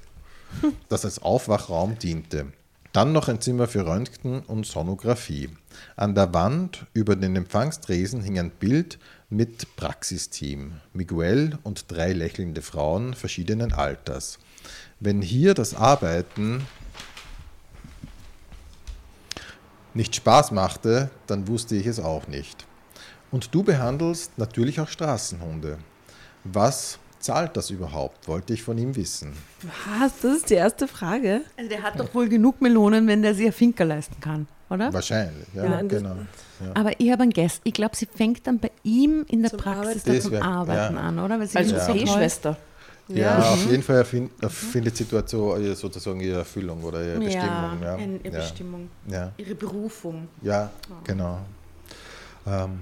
das als Aufwachraum diente. Dann noch ein Zimmer für Röntgen und Sonographie. An der Wand über den Empfangstresen hing ein Bild mit Praxisteam, Miguel und drei lächelnde Frauen verschiedenen Alters. Wenn hier das Arbeiten nicht Spaß machte, dann wusste ich es auch nicht. Und du behandelst natürlich auch Straßenhunde. Was zahlt das überhaupt, wollte ich von ihm wissen. Was? Das ist die erste Frage. Also der hat doch wohl genug Melonen, wenn der sich ein Finker leisten kann, oder? Wahrscheinlich, ja, das- genau. Ja. Aber ich habe einen Guess. Ich glaube, sie fängt dann bei ihm in der Zum Praxis zum wär- Arbeiten ja. an, oder? Weil sie Als ist so toll. OP-Schwester. Ja, auf jeden Fall erfind, findet Situation äh, sozusagen ihre Erfüllung oder ihre Bestimmung. Ja, ja. Bestimmung. Ja. Ihre Berufung. Ja, genau. Ähm,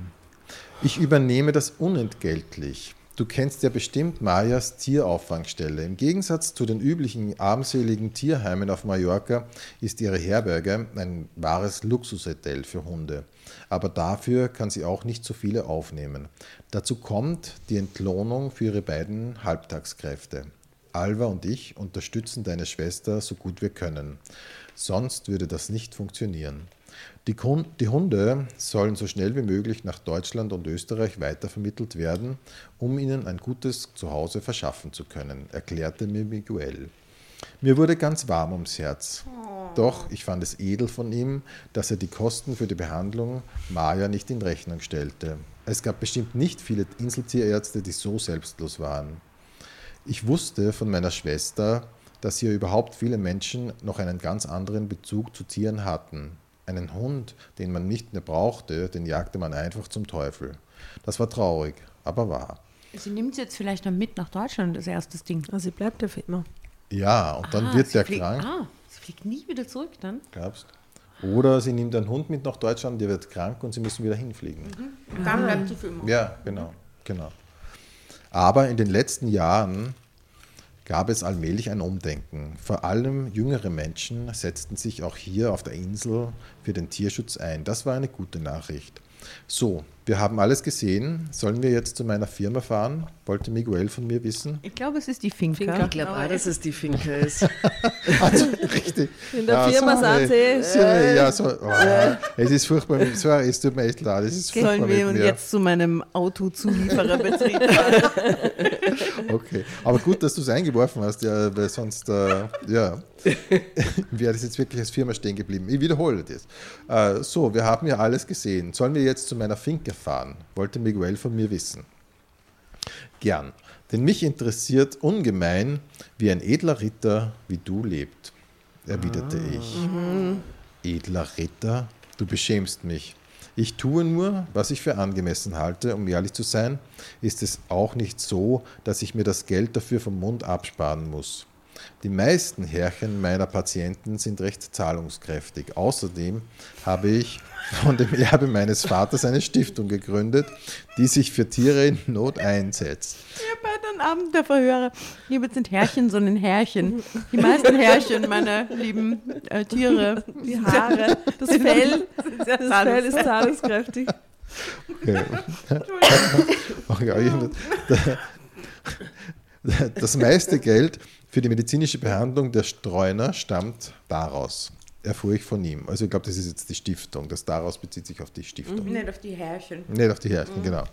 ich übernehme das unentgeltlich. Du kennst ja bestimmt Mayas Tierauffangstelle. Im Gegensatz zu den üblichen armseligen Tierheimen auf Mallorca ist ihre Herberge ein wahres Luxushotel für Hunde. Aber dafür kann sie auch nicht so viele aufnehmen. Dazu kommt die Entlohnung für ihre beiden Halbtagskräfte. Alva und ich unterstützen deine Schwester so gut wir können. Sonst würde das nicht funktionieren. Die, die Hunde sollen so schnell wie möglich nach Deutschland und Österreich weitervermittelt werden, um ihnen ein gutes Zuhause verschaffen zu können, erklärte mir Miguel. Mir wurde ganz warm ums Herz. Doch ich fand es edel von ihm, dass er die Kosten für die Behandlung Maya nicht in Rechnung stellte. Es gab bestimmt nicht viele Inseltierärzte, die so selbstlos waren. Ich wusste von meiner Schwester, dass hier überhaupt viele Menschen noch einen ganz anderen Bezug zu Tieren hatten. Einen Hund, den man nicht mehr brauchte, den jagte man einfach zum Teufel. Das war traurig, aber wahr. Sie nimmt sie jetzt vielleicht noch mit nach Deutschland, das erste Ding. Also sie bleibt ja für immer. Ja, und dann Ah, wird sie der fliegt- krank, Ah, sie fliegt nie wieder zurück dann. glaubst Oder sie nimmt einen Hund mit nach Deutschland, der wird krank und sie müssen wieder hinfliegen. Und dann bleibt sie für immer. Ja, genau, genau. Aber in den letzten Jahren gab es allmählich ein Umdenken. Vor allem jüngere Menschen setzten sich auch hier auf der Insel für den Tierschutz ein. Das war eine gute Nachricht. So, wir haben alles gesehen. Sollen wir jetzt zu meiner Firma fahren? Wollte Miguel von mir wissen. Ich glaube, es ist die Finca. Finca. Ich glaube auch, dass es die Finke ist. Also, richtig. In der Firma sorry. sind sie. Sorry, Ja, so, oh, es ist furchtbar. Sorry, es tut mir echt leid. Es ist furchtbar Sollen wir mir. jetzt zu meinem Autozuliefererbetrieb fahren? Okay, aber gut, dass du es eingeworfen hast, ja, weil sonst, äh, ja, wäre das jetzt wirklich als Firma stehen geblieben. Ich wiederhole das. Äh, so, wir haben ja alles gesehen. Sollen wir jetzt zu meiner Finca fahren? Wollte Miguel von mir wissen. Gern, denn mich interessiert ungemein, wie ein edler Ritter wie du lebt, erwiderte ich. Edler Ritter, du beschämst mich. Ich tue nur, was ich für angemessen halte, um ehrlich zu sein, ist es auch nicht so, dass ich mir das Geld dafür vom Mund absparen muss. Die meisten Herrchen meiner Patienten sind recht zahlungskräftig. Außerdem habe ich von dem Erbe meines Vaters eine Stiftung gegründet, die sich für Tiere in Not einsetzt. Bei den Abend der Verhörer. Hier sind Herrchen, sondern Herrchen. Die meisten Herrchen, meine lieben äh, Tiere. Die Haare, das Fell, das Fell ist zahlungskräftig. Okay. Okay, Das meiste Geld für die medizinische Behandlung der Streuner stammt daraus, erfuhr ich von ihm. Also ich glaube, das ist jetzt die Stiftung. Das daraus bezieht sich auf die Stiftung. Nicht auf die Herrchen. Nicht auf die Herrchen, genau.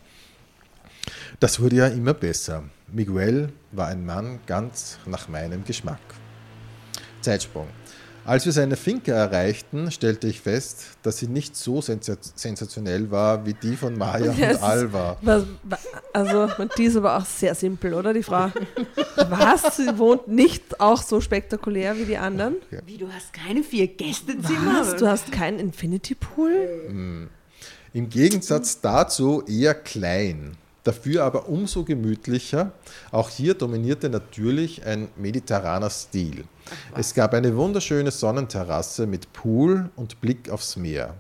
Das wurde ja immer besser. Miguel war ein Mann ganz nach meinem Geschmack. Zeitsprung. Als wir seine Finca erreichten, stellte ich fest, dass sie nicht so sensa sensationell war wie die von Maya Ja, es und Alva. Was, wa- also, und die ist aber auch sehr simpel, oder? Die Frau. Was? Sie wohnt nicht auch so spektakulär wie die anderen? Wie, du hast keine vier Gästezimmer? Was? Du hast keinen Infinity Pool? Im Gegensatz dazu eher klein, dafür aber umso gemütlicher. Auch hier dominierte natürlich ein mediterraner Stil. Es gab eine wunderschöne Sonnenterrasse mit Pool und Blick aufs Meer.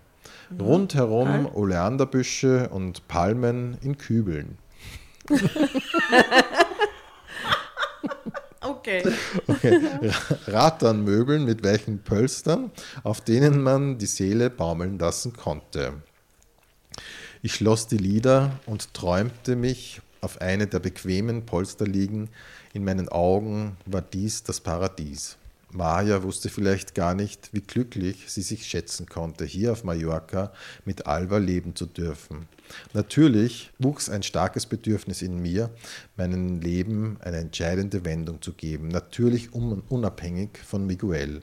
Rundherum Oleanderbüsche und Palmen in Kübeln. Okay. Rattanmöbeln mit weichen Pölstern, auf denen man die Seele baumeln lassen konnte. Ich schloss die Lider und träumte mich auf eine der bequemen Polsterliegen. In meinen Augen war dies das Paradies. Maja wusste vielleicht gar nicht, wie glücklich sie sich schätzen konnte, hier auf Mallorca mit Alva leben zu dürfen. Natürlich wuchs ein starkes Bedürfnis in mir, meinem Leben eine entscheidende Wendung zu geben, natürlich un unabhängig von Miguel.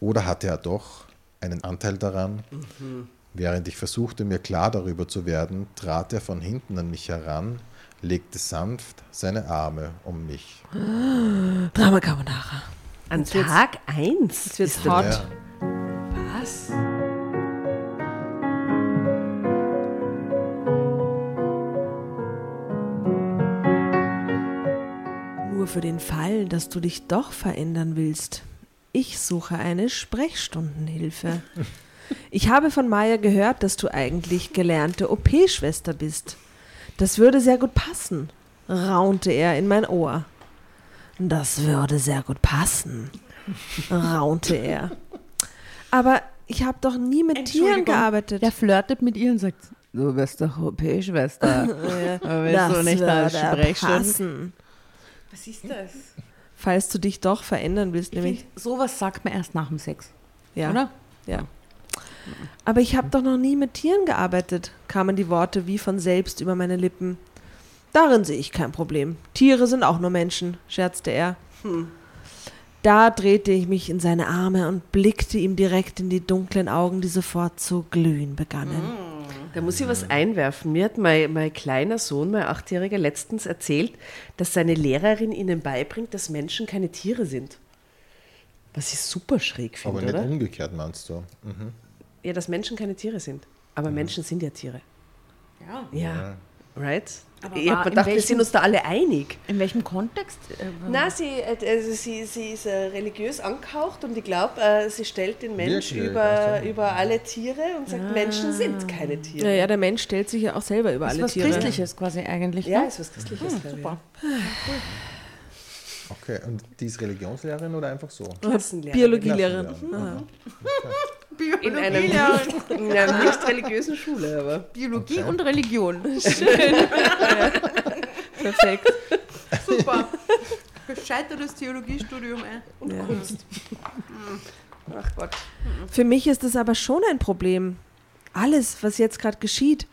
Oder hatte er doch einen Anteil daran? Während ich versuchte, mir klar darüber zu werden, trat er von hinten an mich heran, legte sanft seine Arme um mich. Drama Carbonara. An Tag 1. Es wird hot. Ja. Was? Nur für den Fall, dass du dich doch verändern willst. Ich suche eine Sprechstundenhilfe. Ich habe von Maya gehört, dass du eigentlich gelernte OP-Schwester bist. Das würde sehr gut passen, raunte er in mein Ohr. Das würde sehr gut passen, raunte er. Aber ich habe doch nie mit Tieren gearbeitet. Der flirtet mit ihr und sagt, du bist doch OP-Schwester. das du nicht als würde Sprechstunde- passen, Was ist das? falls du dich doch verändern willst, nämlich. sowas sagt man erst nach dem Sex, Ja. oder? Ja. Aber ich habe doch noch nie mit Tieren gearbeitet, kamen die Worte wie von selbst über meine Lippen. Darin sehe ich kein Problem. Tiere sind auch nur Menschen, scherzte er. Da drehte ich mich in seine Arme und blickte ihm direkt in die dunklen Augen, die sofort zu glühen begannen. Da muss ich was einwerfen. Mir hat mein, mein kleiner Sohn, mein Achtjähriger, letztens erzählt, dass seine Lehrerin ihnen beibringt, dass Menschen keine Tiere sind. Was ich super schräg Aber finde, nicht oder? umgekehrt, meinst du? Ja, dass Menschen keine Tiere sind. Aber Menschen sind ja Tiere. Ja. Ja, right? Aber ich habe gedacht, wir welchem- sind uns da alle einig. In welchem Kontext? Äh, Na, sie, äh, also sie, sie ist äh, religiös angehaucht und ich glaube, äh, sie stellt den Mensch Wirklich? über, über alle Tiere und sagt, Menschen sind keine Tiere. Ja, ja, der Mensch stellt sich ja auch selber über das ist alle was Tiere. Christliches quasi eigentlich. Ja, ne? ist was Christliches. ich. super. Okay, und die ist Religionslehrerin oder einfach so? Klassenlehrerin. Biologielehrerin. Klassenlehrerin. In einem, in einer nicht religiösen Schule, aber. Biologie und Religion. Perfekt. Super. Gescheitertes Theologiestudium, ey. Ja. Ach Gott. Für mich ist es aber schon ein Problem. Alles, was jetzt gerade geschieht.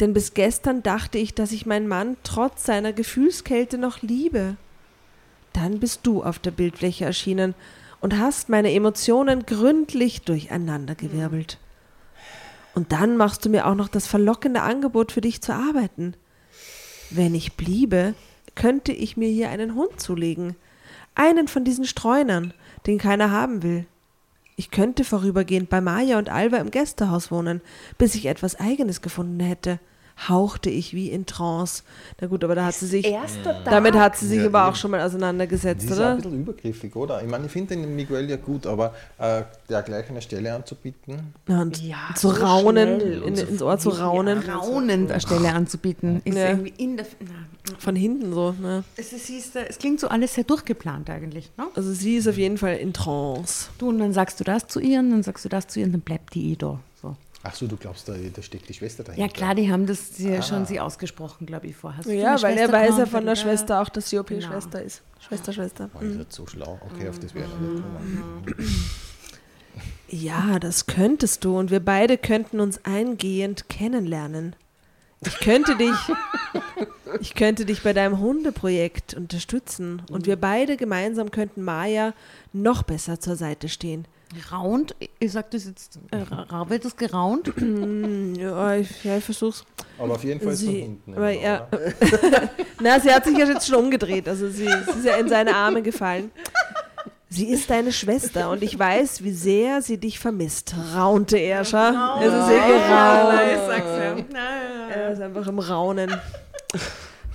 Denn bis gestern dachte ich, dass ich meinen Mann trotz seiner Gefühlskälte noch liebe. Dann bist du auf der Bildfläche erschienen und hast meine Emotionen gründlich durcheinandergewirbelt. Und dann machst du mir auch noch das verlockende Angebot, für dich zu arbeiten. Wenn ich bliebe, könnte ich mir hier einen Hund zulegen. Einen von diesen Streunern, den keiner haben will. Ich könnte vorübergehend bei Maja und Alva im Gästehaus wohnen, bis ich etwas Eigenes gefunden hätte. Hauchte ich wie in Trance. Na gut, aber da hat sie sich. Tag. Damit hat sie sich Ja, aber auch schon mal auseinandergesetzt, Die ist auch ein oder? bisschen übergriffig, oder? Ich meine, ich finde den Miguel ja gut, aber äh, der gleich eine Stelle anzubieten, Und Ja, zu so raunen, in, so ins Ohr zu raunen. Raunend eine Stelle anzubieten, ist Ja. irgendwie in der. Na, Von hinten so. Ne? es, ist, du, es klingt so alles sehr durchgeplant eigentlich. Ne? Also sie ist auf jeden Fall in Trance. Du, und dann sagst du das zu ihr, und dann sagst du das zu ihr, und dann bleibt die eh da. Ach so, du glaubst, da, da steckt die Schwester dahinter. Ja, klar, die haben das ja schon sie ausgesprochen, glaube ich, vorher. Hast du Ja, weil er weiß ja von der? Schwester auch, dass sie Genau. OP-Schwester ist. Schwester, Schwester. War ich nicht so schlau? Okay, auf das wäre ich nicht gekommen. Ja, das könntest du und wir beide könnten uns eingehend kennenlernen. Ich könnte dich, ich könnte dich bei deinem Hundeprojekt unterstützen und wir beide gemeinsam könnten Maya noch besser zur Seite stehen. Raunt, ich sag das jetzt, äh, wird das geraunt? Ja, ich, ja, ich versuch's. Aber auf jeden Fall ist es von Sie, hinten. aber immer, ja, na, sie hat sich ja jetzt schon umgedreht, also sie, sie ist ja in seine Arme gefallen. Sie ist deine Schwester und ich weiß, wie sehr sie dich vermisst, raunte er schon. Es ist ihr geraunt. Er ist einfach im Raunen.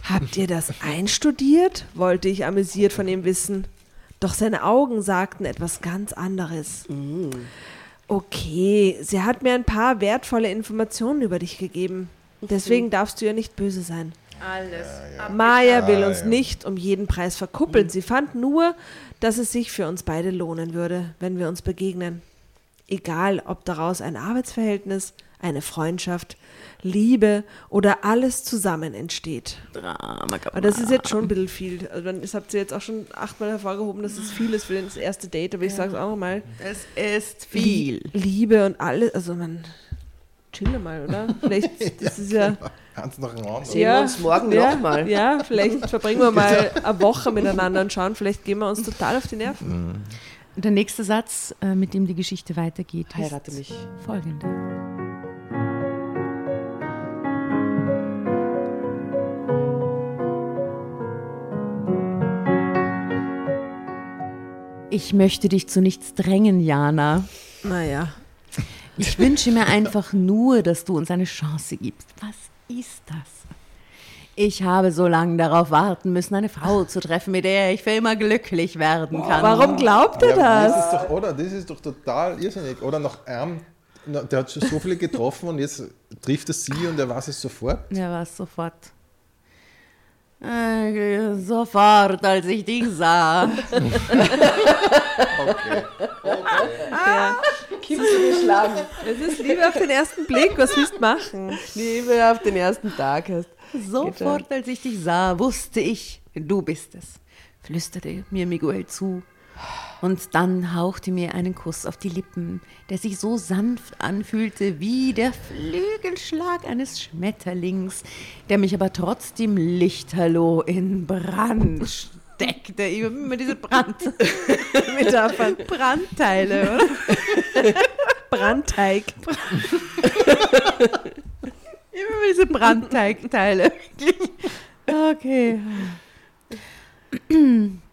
Habt ihr das einstudiert? wollte ich amüsiert von ihm wissen. Doch seine Augen sagten etwas ganz anderes. Okay, sie hat mir ein paar wertvolle Informationen über dich gegeben. Deswegen darfst du ihr nicht böse sein. Alles. Maya will uns ja. nicht um jeden Preis verkuppeln. Sie fand nur, dass es sich für uns beide lohnen würde, wenn wir uns begegnen. Egal, ob daraus ein Arbeitsverhältnis, eine Freundschaft, Liebe oder alles zusammen entsteht. Aber das ist jetzt schon ein bisschen viel. Also dann, das habt ihr jetzt auch schon achtmal hervorgehoben, dass es viel ist für das erste Date, aber ich sage es auch nochmal. Es ist Lie- Liebe und alles, also man, chille mal, oder? Vielleicht, das ist ja... Ganz nach dem anderen. Sehen wir uns morgen ja, noch mal. Ja, vielleicht verbringen wir mal eine Woche miteinander und schauen, vielleicht gehen wir uns total auf die Nerven. Der nächste Satz, äh, mit dem die Geschichte weitergeht, Heirate ist mich. folgender. Ich möchte dich zu nichts drängen, Jana. Naja, Ich wünsche mir einfach nur, dass du uns eine Chance gibst. Was ist das? Ich habe so lange darauf warten müssen, eine Frau zu treffen, mit der ich für immer glücklich werden kann. Warum glaubt er Ja, das? das ist doch, oder? Das ist doch total irrsinnig. Oder nach einem, der hat schon so viele getroffen und jetzt trifft er sie und er weiß es sofort. Ja, was sofort. Äh, sofort, als ich dich sah. Okay. Kim zu geschlagen. Es ist Liebe auf den ersten Blick, was willst du machen? Liebe auf den ersten Tag hast. Sofort, als ich dich sah, wusste ich, du bist es, flüsterte mir Miguel zu. Und dann hauchte mir einen Kuss auf die Lippen, der sich so sanft anfühlte wie der Flügelschlag eines Schmetterlings, der mich aber trotzdem lichterloh in Brand steckte. Immer diese Brand Metaphern. Brandteile, oder? Brandteig. Immer diese Brandteigteile. Okay.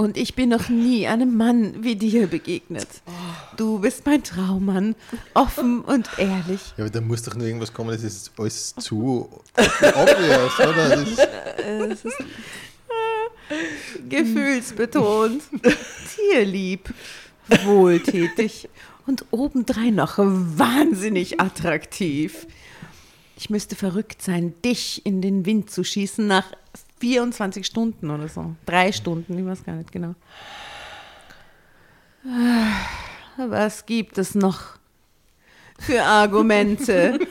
Und ich bin noch nie einem Mann wie dir begegnet. Du bist mein Traummann, offen und ehrlich. Ja, aber da muss doch nur irgendwas kommen, das ist alles zu obvious, oder? Das ist, Es ist Gefühlsbetont, tierlieb, wohltätig und obendrein noch wahnsinnig attraktiv. Ich müsste verrückt sein, dich in den Wind zu schießen nach 24 Stunden oder so. Drei Stunden, ich weiß gar nicht genau. Was gibt es noch für Argumente?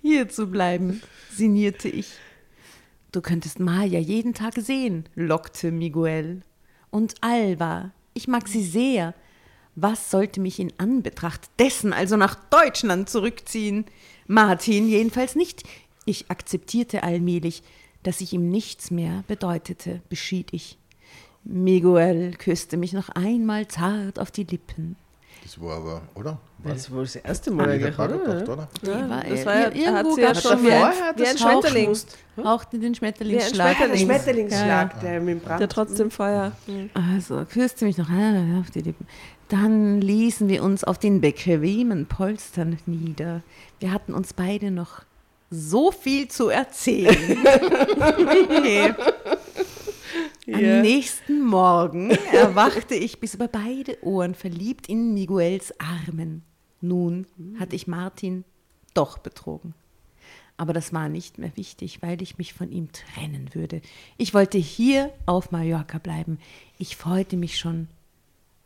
Hier zu bleiben, sinnierte ich. Du könntest Maya jeden Tag sehen, lockte Miguel. Und Alba, ich mag sie sehr. Was sollte mich in Anbetracht dessen also nach Deutschland zurückziehen? Martin jedenfalls nicht. Ich akzeptierte allmählich, dass ich ihm nichts mehr bedeutete, beschied ich. Miguel küsste mich noch einmal zart auf die Lippen. das war aber, oder? War Das war das erste Mal der eigentlich, oder? oder? Ja, das war ja- er hat irgendwo sie ja schon schon wie ein- vorher wie ein Schmetterling. Hauch- Hauchte den Schmetterlingsschlag. Wie ein Der Schmetterling. Schmetterlingsschlag, der mit dem Brand. der trotzdem Feuer. Also küsste mich noch einmal auf die Lippen. Dann ließen wir uns auf den bequemen Polstern nieder. Wir hatten uns beide noch so viel zu erzählen. okay. Am nächsten Morgen erwachte ich bis über beide Ohren verliebt in Miguels Armen. Nun hatte ich Martin doch betrogen. Aber das war nicht mehr wichtig, weil ich mich von ihm trennen würde. Ich wollte hier auf Mallorca bleiben. Ich freute mich schon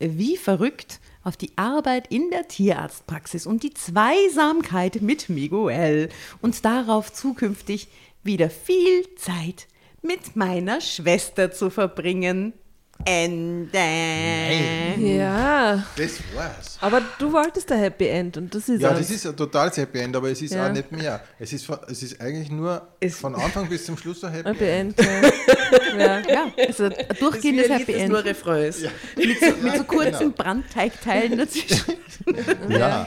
wie verrückt auf die Arbeit in der Tierarztpraxis und die Zweisamkeit mit Miguel und darauf zukünftig wieder viel Zeit mit meiner Schwester zu verbringen. Ende. Ja, Das war's. aber du wolltest der Happy End und das ist Ja, das ist ein totales Happy End, aber es ist Ja. auch nicht mehr. Es ist, es ist eigentlich nur Es- von Anfang bis zum Schluss ein Happy Happy End. End. Ja. ja. Ja, also ein durchgehendes Happy End. nur Refrain ist. Mit so, mit so kurzen Brandteigteilen dazwischen. Ja.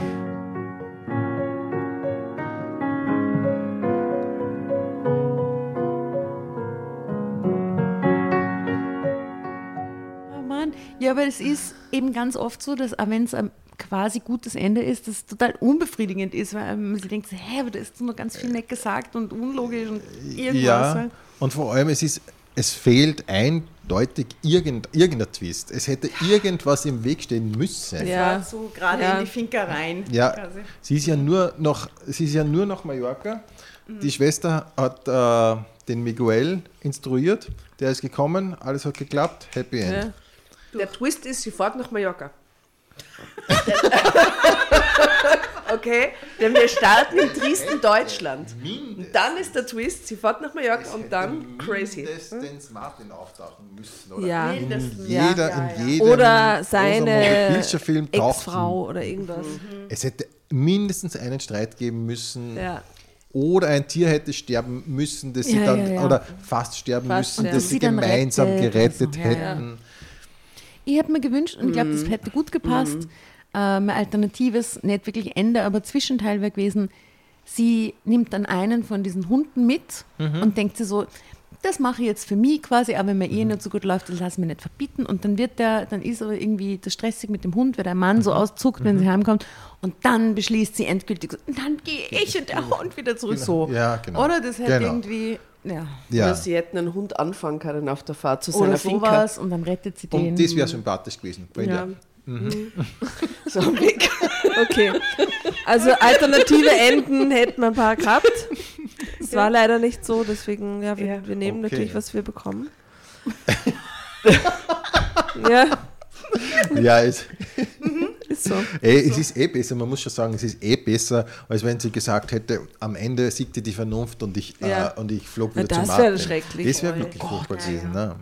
Mann. Ja, aber es ist eben ganz oft so, dass auch wenn es ein quasi gutes Ende ist, das total unbefriedigend ist, weil man sich denkt, hä, aber da ist noch ganz viel nicht gesagt und unlogisch und irgendwas. Ja, halt. und vor allem, es, ist, es fehlt eindeutig irgend, irgendein Twist. Es hätte irgendwas im Weg stehen müssen. Ja. So gerade Ja. in die Finker rein. Ja, quasi. sie ist ja nur noch, sie ist ja nur nach Mallorca. Die Schwester hat äh, den Miguel instruiert, der ist gekommen, alles hat geklappt, Happy End. Ja. Der Twist ist, sie fährt nach Mallorca. okay, denn wir starten in Dresden, Deutschland. Und dann ist der Twist, sie fährt nach Mallorca und dann crazy. Mindestens Martin auftauchen müssen, oder? Ja. In Mindestens. jeder, Ja, ja, in jedem Oder seine Ex-Frau oder irgendwas. Es hätte mindestens einen Streit geben müssen. Ja. Oder ein Tier hätte sterben müssen, das sie Ja, dann, ja, ja. oder fast sterben Fast müssen, sterben. das sie sie gemeinsam rettet gerettet hätten. Ich habe mir gewünscht, und ich glaube, das hätte gut gepasst, ähm, ein alternatives, nicht wirklich Ende, aber Zwischenteil wäre gewesen, sie nimmt dann einen von diesen Hunden mit und denkt sie so, das mache ich jetzt für mich quasi, aber wenn mir eh nicht so gut läuft, das lasse ich mir nicht verbieten. Und dann wird der, dann ist aber irgendwie das stressig mit dem Hund, weil der Mann so auszuckt, wenn sie heimkommt. Und dann beschließt sie endgültig, so, und dann gehe ich und der Hund wieder zurück. So. Ja, genau. Oder das hätte Genau. irgendwie, ja. Ja. Oder sie hätten einen Hund anfangen können auf der Fahrt zu Oder seiner Finca. sowas und dann rettet sie den. Und das wäre sympathisch gewesen. Ja. ja. So am Weg. Okay. Also alternative Enden hätten wir ein paar gehabt. Es war leider nicht so, deswegen, ja, wir, Ja. wir nehmen Okay. natürlich, was wir bekommen. ja, ja, es, ist so. ey, es ist eh besser, man muss schon sagen, es ist eh besser, als wenn sie gesagt hätte, am Ende siegte die Vernunft und ich, Ja. äh, und ich flog Na, wieder zum das wäre schrecklich. Das wäre wirklich furchtbar gewesen. Ne?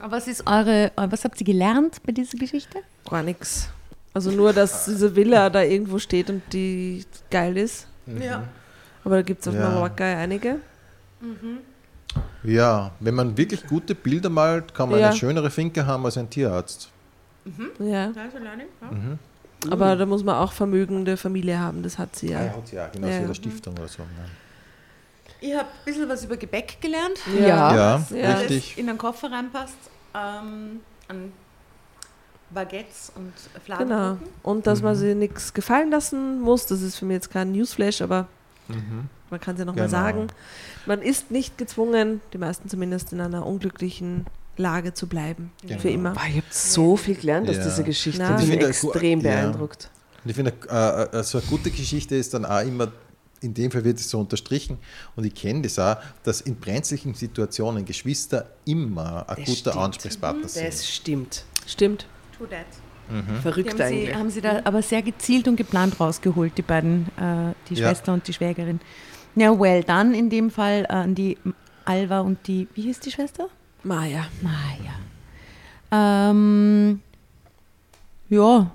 Aber was ist eure, was habt ihr gelernt bei dieser Geschichte? Gar nichts. Also nur, dass diese Villa da irgendwo steht und die geil ist. Ja. Aber da gibt es auf Ja. Mallorca einige. Ja, wenn man wirklich gute Bilder malt, kann man Ja. eine schönere Finke haben als ein Tierarzt. Ja. Aber da muss man auch vermögende Familie haben, das hat sie Ja, ja. hat sie ja, genau, Ja. so eine Stiftung oder so. Ich habe ein bisschen was über Gebäck gelernt. Ja. Ja, Ja. das richtig. in den Koffer reinpasst. Ähm, an Baguettes und Genau. Fladenbroten. Und dass man Mhm. sie nichts gefallen lassen muss, das ist für mich jetzt kein Newsflash, aber Mhm. man kann es ja nochmal Genau. sagen. Man ist nicht gezwungen, die meisten zumindest, in einer unglücklichen Lage zu bleiben. Genau. Für immer. Boah, ich habe so viel gelernt aus Ja. dieser Geschichte. Na. Ich Ich bin extrem ja. beeindruckt. Und ich finde, äh, äh, so eine gute Geschichte ist dann auch immer, in dem Fall wird es so unterstrichen, und ich kenne das auch, dass in brenzlichen Situationen Geschwister immer ein Das guter stimmt. Ansprechpartner sind. Das stimmt. Stimmt. True that. Mhm. Verrückt haben, sie, eigentlich. haben sie da aber sehr gezielt und geplant rausgeholt, die beiden, äh, die Ja. Schwester und die Schwägerin. Ja, well done in dem Fall äh, an die Alva und die, wie hieß die Schwester? Maja. Maja. Ähm, ja,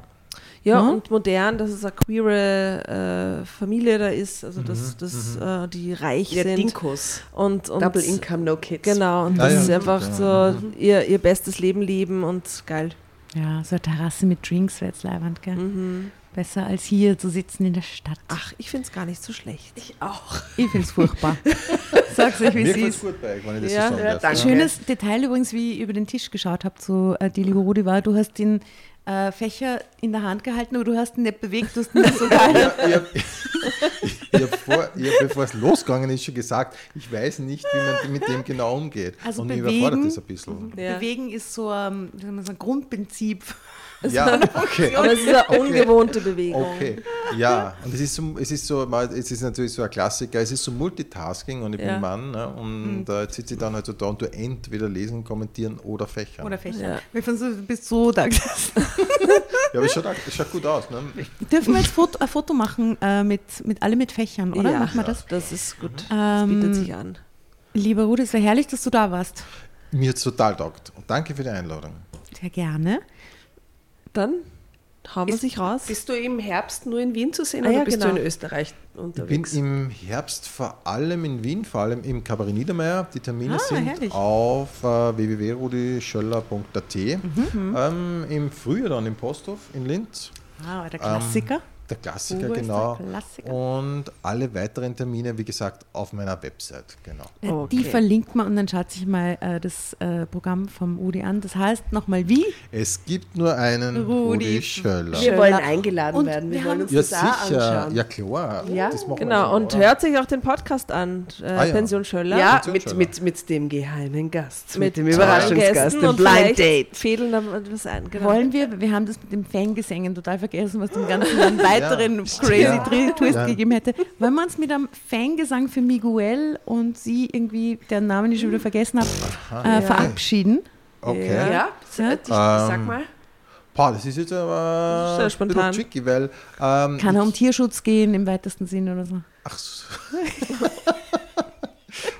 Ja, Ja. und modern, dass es eine queere äh, Familie da ist, also dass, dass äh, die reich Ja, sind. Dinkos. Und, und Double Income, No Kids. Genau, und Ah, dass ja. sie einfach Ja. so ihr, ihr bestes Leben leben und geil. ja, so eine Terrasse mit Drinks wäre jetzt leibend, gell? Mhm. Besser als hier zu sitzen in der Stadt. Ach, ich finde es gar nicht so schlecht. Ich auch. Ich finde es furchtbar. Sag's euch, wie Mir es ist. gut bei euch, wenn ich das Ja, so sagen ja. Schönes Detail übrigens, wie ich über den Tisch geschaut habe zu äh, Rudi war, du hast den äh, Fächer in der Hand gehalten, aber du hast ihn nicht bewegt, du hast ihn so geil. Ja, ich habe, vor, ich hab, bevor es losgegangen ist, schon gesagt, ich weiß nicht, wie man mit dem genau umgeht. Also Und mich bewegen- überfordert das ein bisschen. Ja. Bewegen ist so, ähm, wie soll Grundprinzip. Ja, okay. Aber es ist eine ungewohnte Bewegung. Okay, ja, und es ist so, es ist so, mal- es ist natürlich so ein Klassiker, es ist so Multitasking und ich Ja. bin Mann ne, und äh, jetzt sitze ich dann halt so da und du entweder lesen, kommentieren oder fächern. Oder Fächer. Ja. Wir fanden so, du bist so da gesessen. Ja, aber es schaut, es schaut gut aus. Ne? Dürfen wir jetzt Foto, ein Foto machen äh, mit, mit alle mit Fächern, oder? Ja, Machen wir das? das ist gut. Das Ähm, bietet sich an. Lieber Rudi, es wäre herrlich, dass du da warst. Mir hat es total taugt. Und danke für die Einladung. Sehr gerne. Dann hauen wir Ist- sich raus. Bist du im Herbst nur in Wien zu sehen Ah, oder ja, bist genau. du in Österreich Ich bin unterwegs? im Herbst vor allem in Wien, vor allem im Kabarett Niedermeyer. Die Termine Ah, sind herrlich. auf äh, www.rudischöller.at. Mhm. Ähm, Im Frühjahr dann im Posthof in Linz. Ah, der Klassiker. Der Klassiker, Uwe ist genau. der Klassiker. Und alle weiteren Termine, wie gesagt, auf meiner Website. Genau. Äh, Die Okay. verlinkt man und dann schaut sich mal äh, das äh, Programm vom Rudi an. Das heißt nochmal wie? Es gibt nur einen Rudi Rudi, Schöller. wir wollen eingeladen Und werden. wir Wir wollen haben- uns Ja, das auch sicher. anschauen. Ja, klar. Ja, das machen wir Genau, schon, und hört sich auch den Podcast an, äh, Ah, ja. Pension Schöller. Ja, Pension mit, Schöller. mit, mit dem geheimen Gast, mit, dem tollen Überraschungsgast, dem und Blind vielleicht Date. Fädeln da was ein. Genau. Wollen wir, wir haben das mit dem Fangesängen total vergessen, was dem Ganzen einen weiteren crazy Ja. Twist Ja. gegeben hätte. Wollen wir uns mit einem Fangesang für Miguel und sie irgendwie, deren Namen ich schon wieder vergessen habe, äh, Ja. verabschieden? Okay. Ja. Ja, Ja. ich, sag Ähm, mal. Boah, das ist jetzt aber Sehr ein spontan. bisschen tricky, weil. Ähm, Kann er um Tierschutz gehen im weitesten Sinne oder so? Ach so.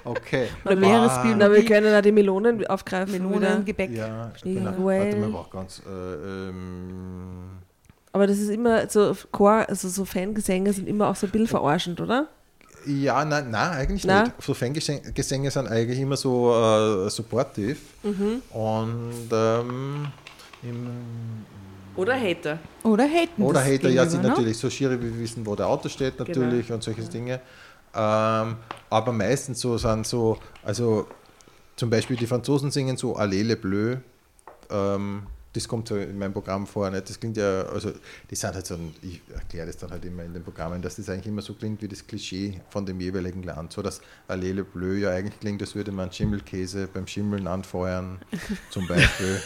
okay. Oder Meeresbiologie? Na, wir können da die Melonen aufgreifen. Melonen. Gebäck. Ja, genau. Warte mal, ich brauch ganz. Äh, ähm, Aber das ist immer so Chor, also so Fangesänge sind immer auch so ein bisschen verarschend, oder? ja, nein, nein, eigentlich Na? nicht. So Fangesänge Gesänge sind eigentlich immer so äh, supportive. Mhm. Und. Ähm, im, Oder Hater. Oder haten Oder Hater, ja, sind ne? natürlich so schiere, wie wir wissen, wo der Auto steht, natürlich und solche Dinge. Ähm, aber meistens so sind so, also zum Beispiel die Franzosen singen so Allez le Bleu. Ähm, das kommt so in meinem Programm vor. Nicht? Das klingt ja, also die sind halt so, ich erkläre das dann halt immer in den Programmen, dass das eigentlich immer so klingt wie das Klischee von dem jeweiligen Land. So dass Allez le Bleu ja eigentlich klingt, als würde man Schimmelkäse beim Schimmeln anfeuern, zum Beispiel.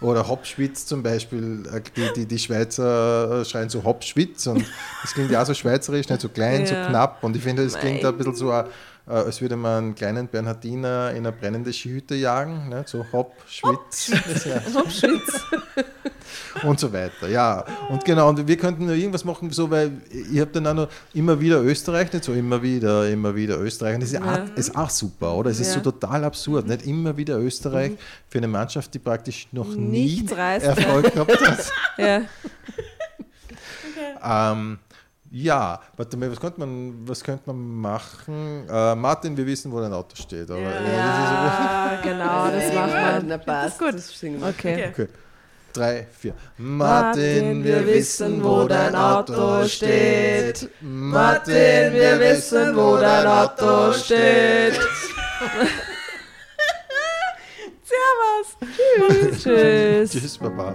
Oder Hopschwitz zum Beispiel. Die, die, die Schweizer schreien so Hopschwitz und das klingt ja auch so schweizerisch, nicht so klein, ja. so knapp. Und ich finde, das klingt ein bisschen so, äh, als würde man einen kleinen Bernhardiner in eine brennende Skihütte jagen. Nicht? So Hopp, Schwitz. Hopp, Schwitz. und so weiter. Ja, und genau, und wir könnten nur irgendwas machen, so, weil ich habe dann auch noch immer wieder Österreich, nicht so immer wieder, immer wieder Österreich. Und das ist, ja. auch, ist auch super, oder? Es ist ja. so total absurd, nicht immer wieder Österreich mhm. für eine Mannschaft, die praktisch noch nie Erfolg gehabt hat. ja. Okay. Ähm, ja, warte mal, was könnte man, was könnte man machen? Äh, Martin, wir wissen, wo dein Auto steht. Aber, ja, ja das genau, das machen wir. Na, passt. Das ist gut. Das singen wir. Okay. okay drei, vier. Martin, wir wissen, wo dein Auto steht. Martin, wir wissen, wo dein Auto steht. Servus. Tschüss. Tschüss. Tschüss, Baba.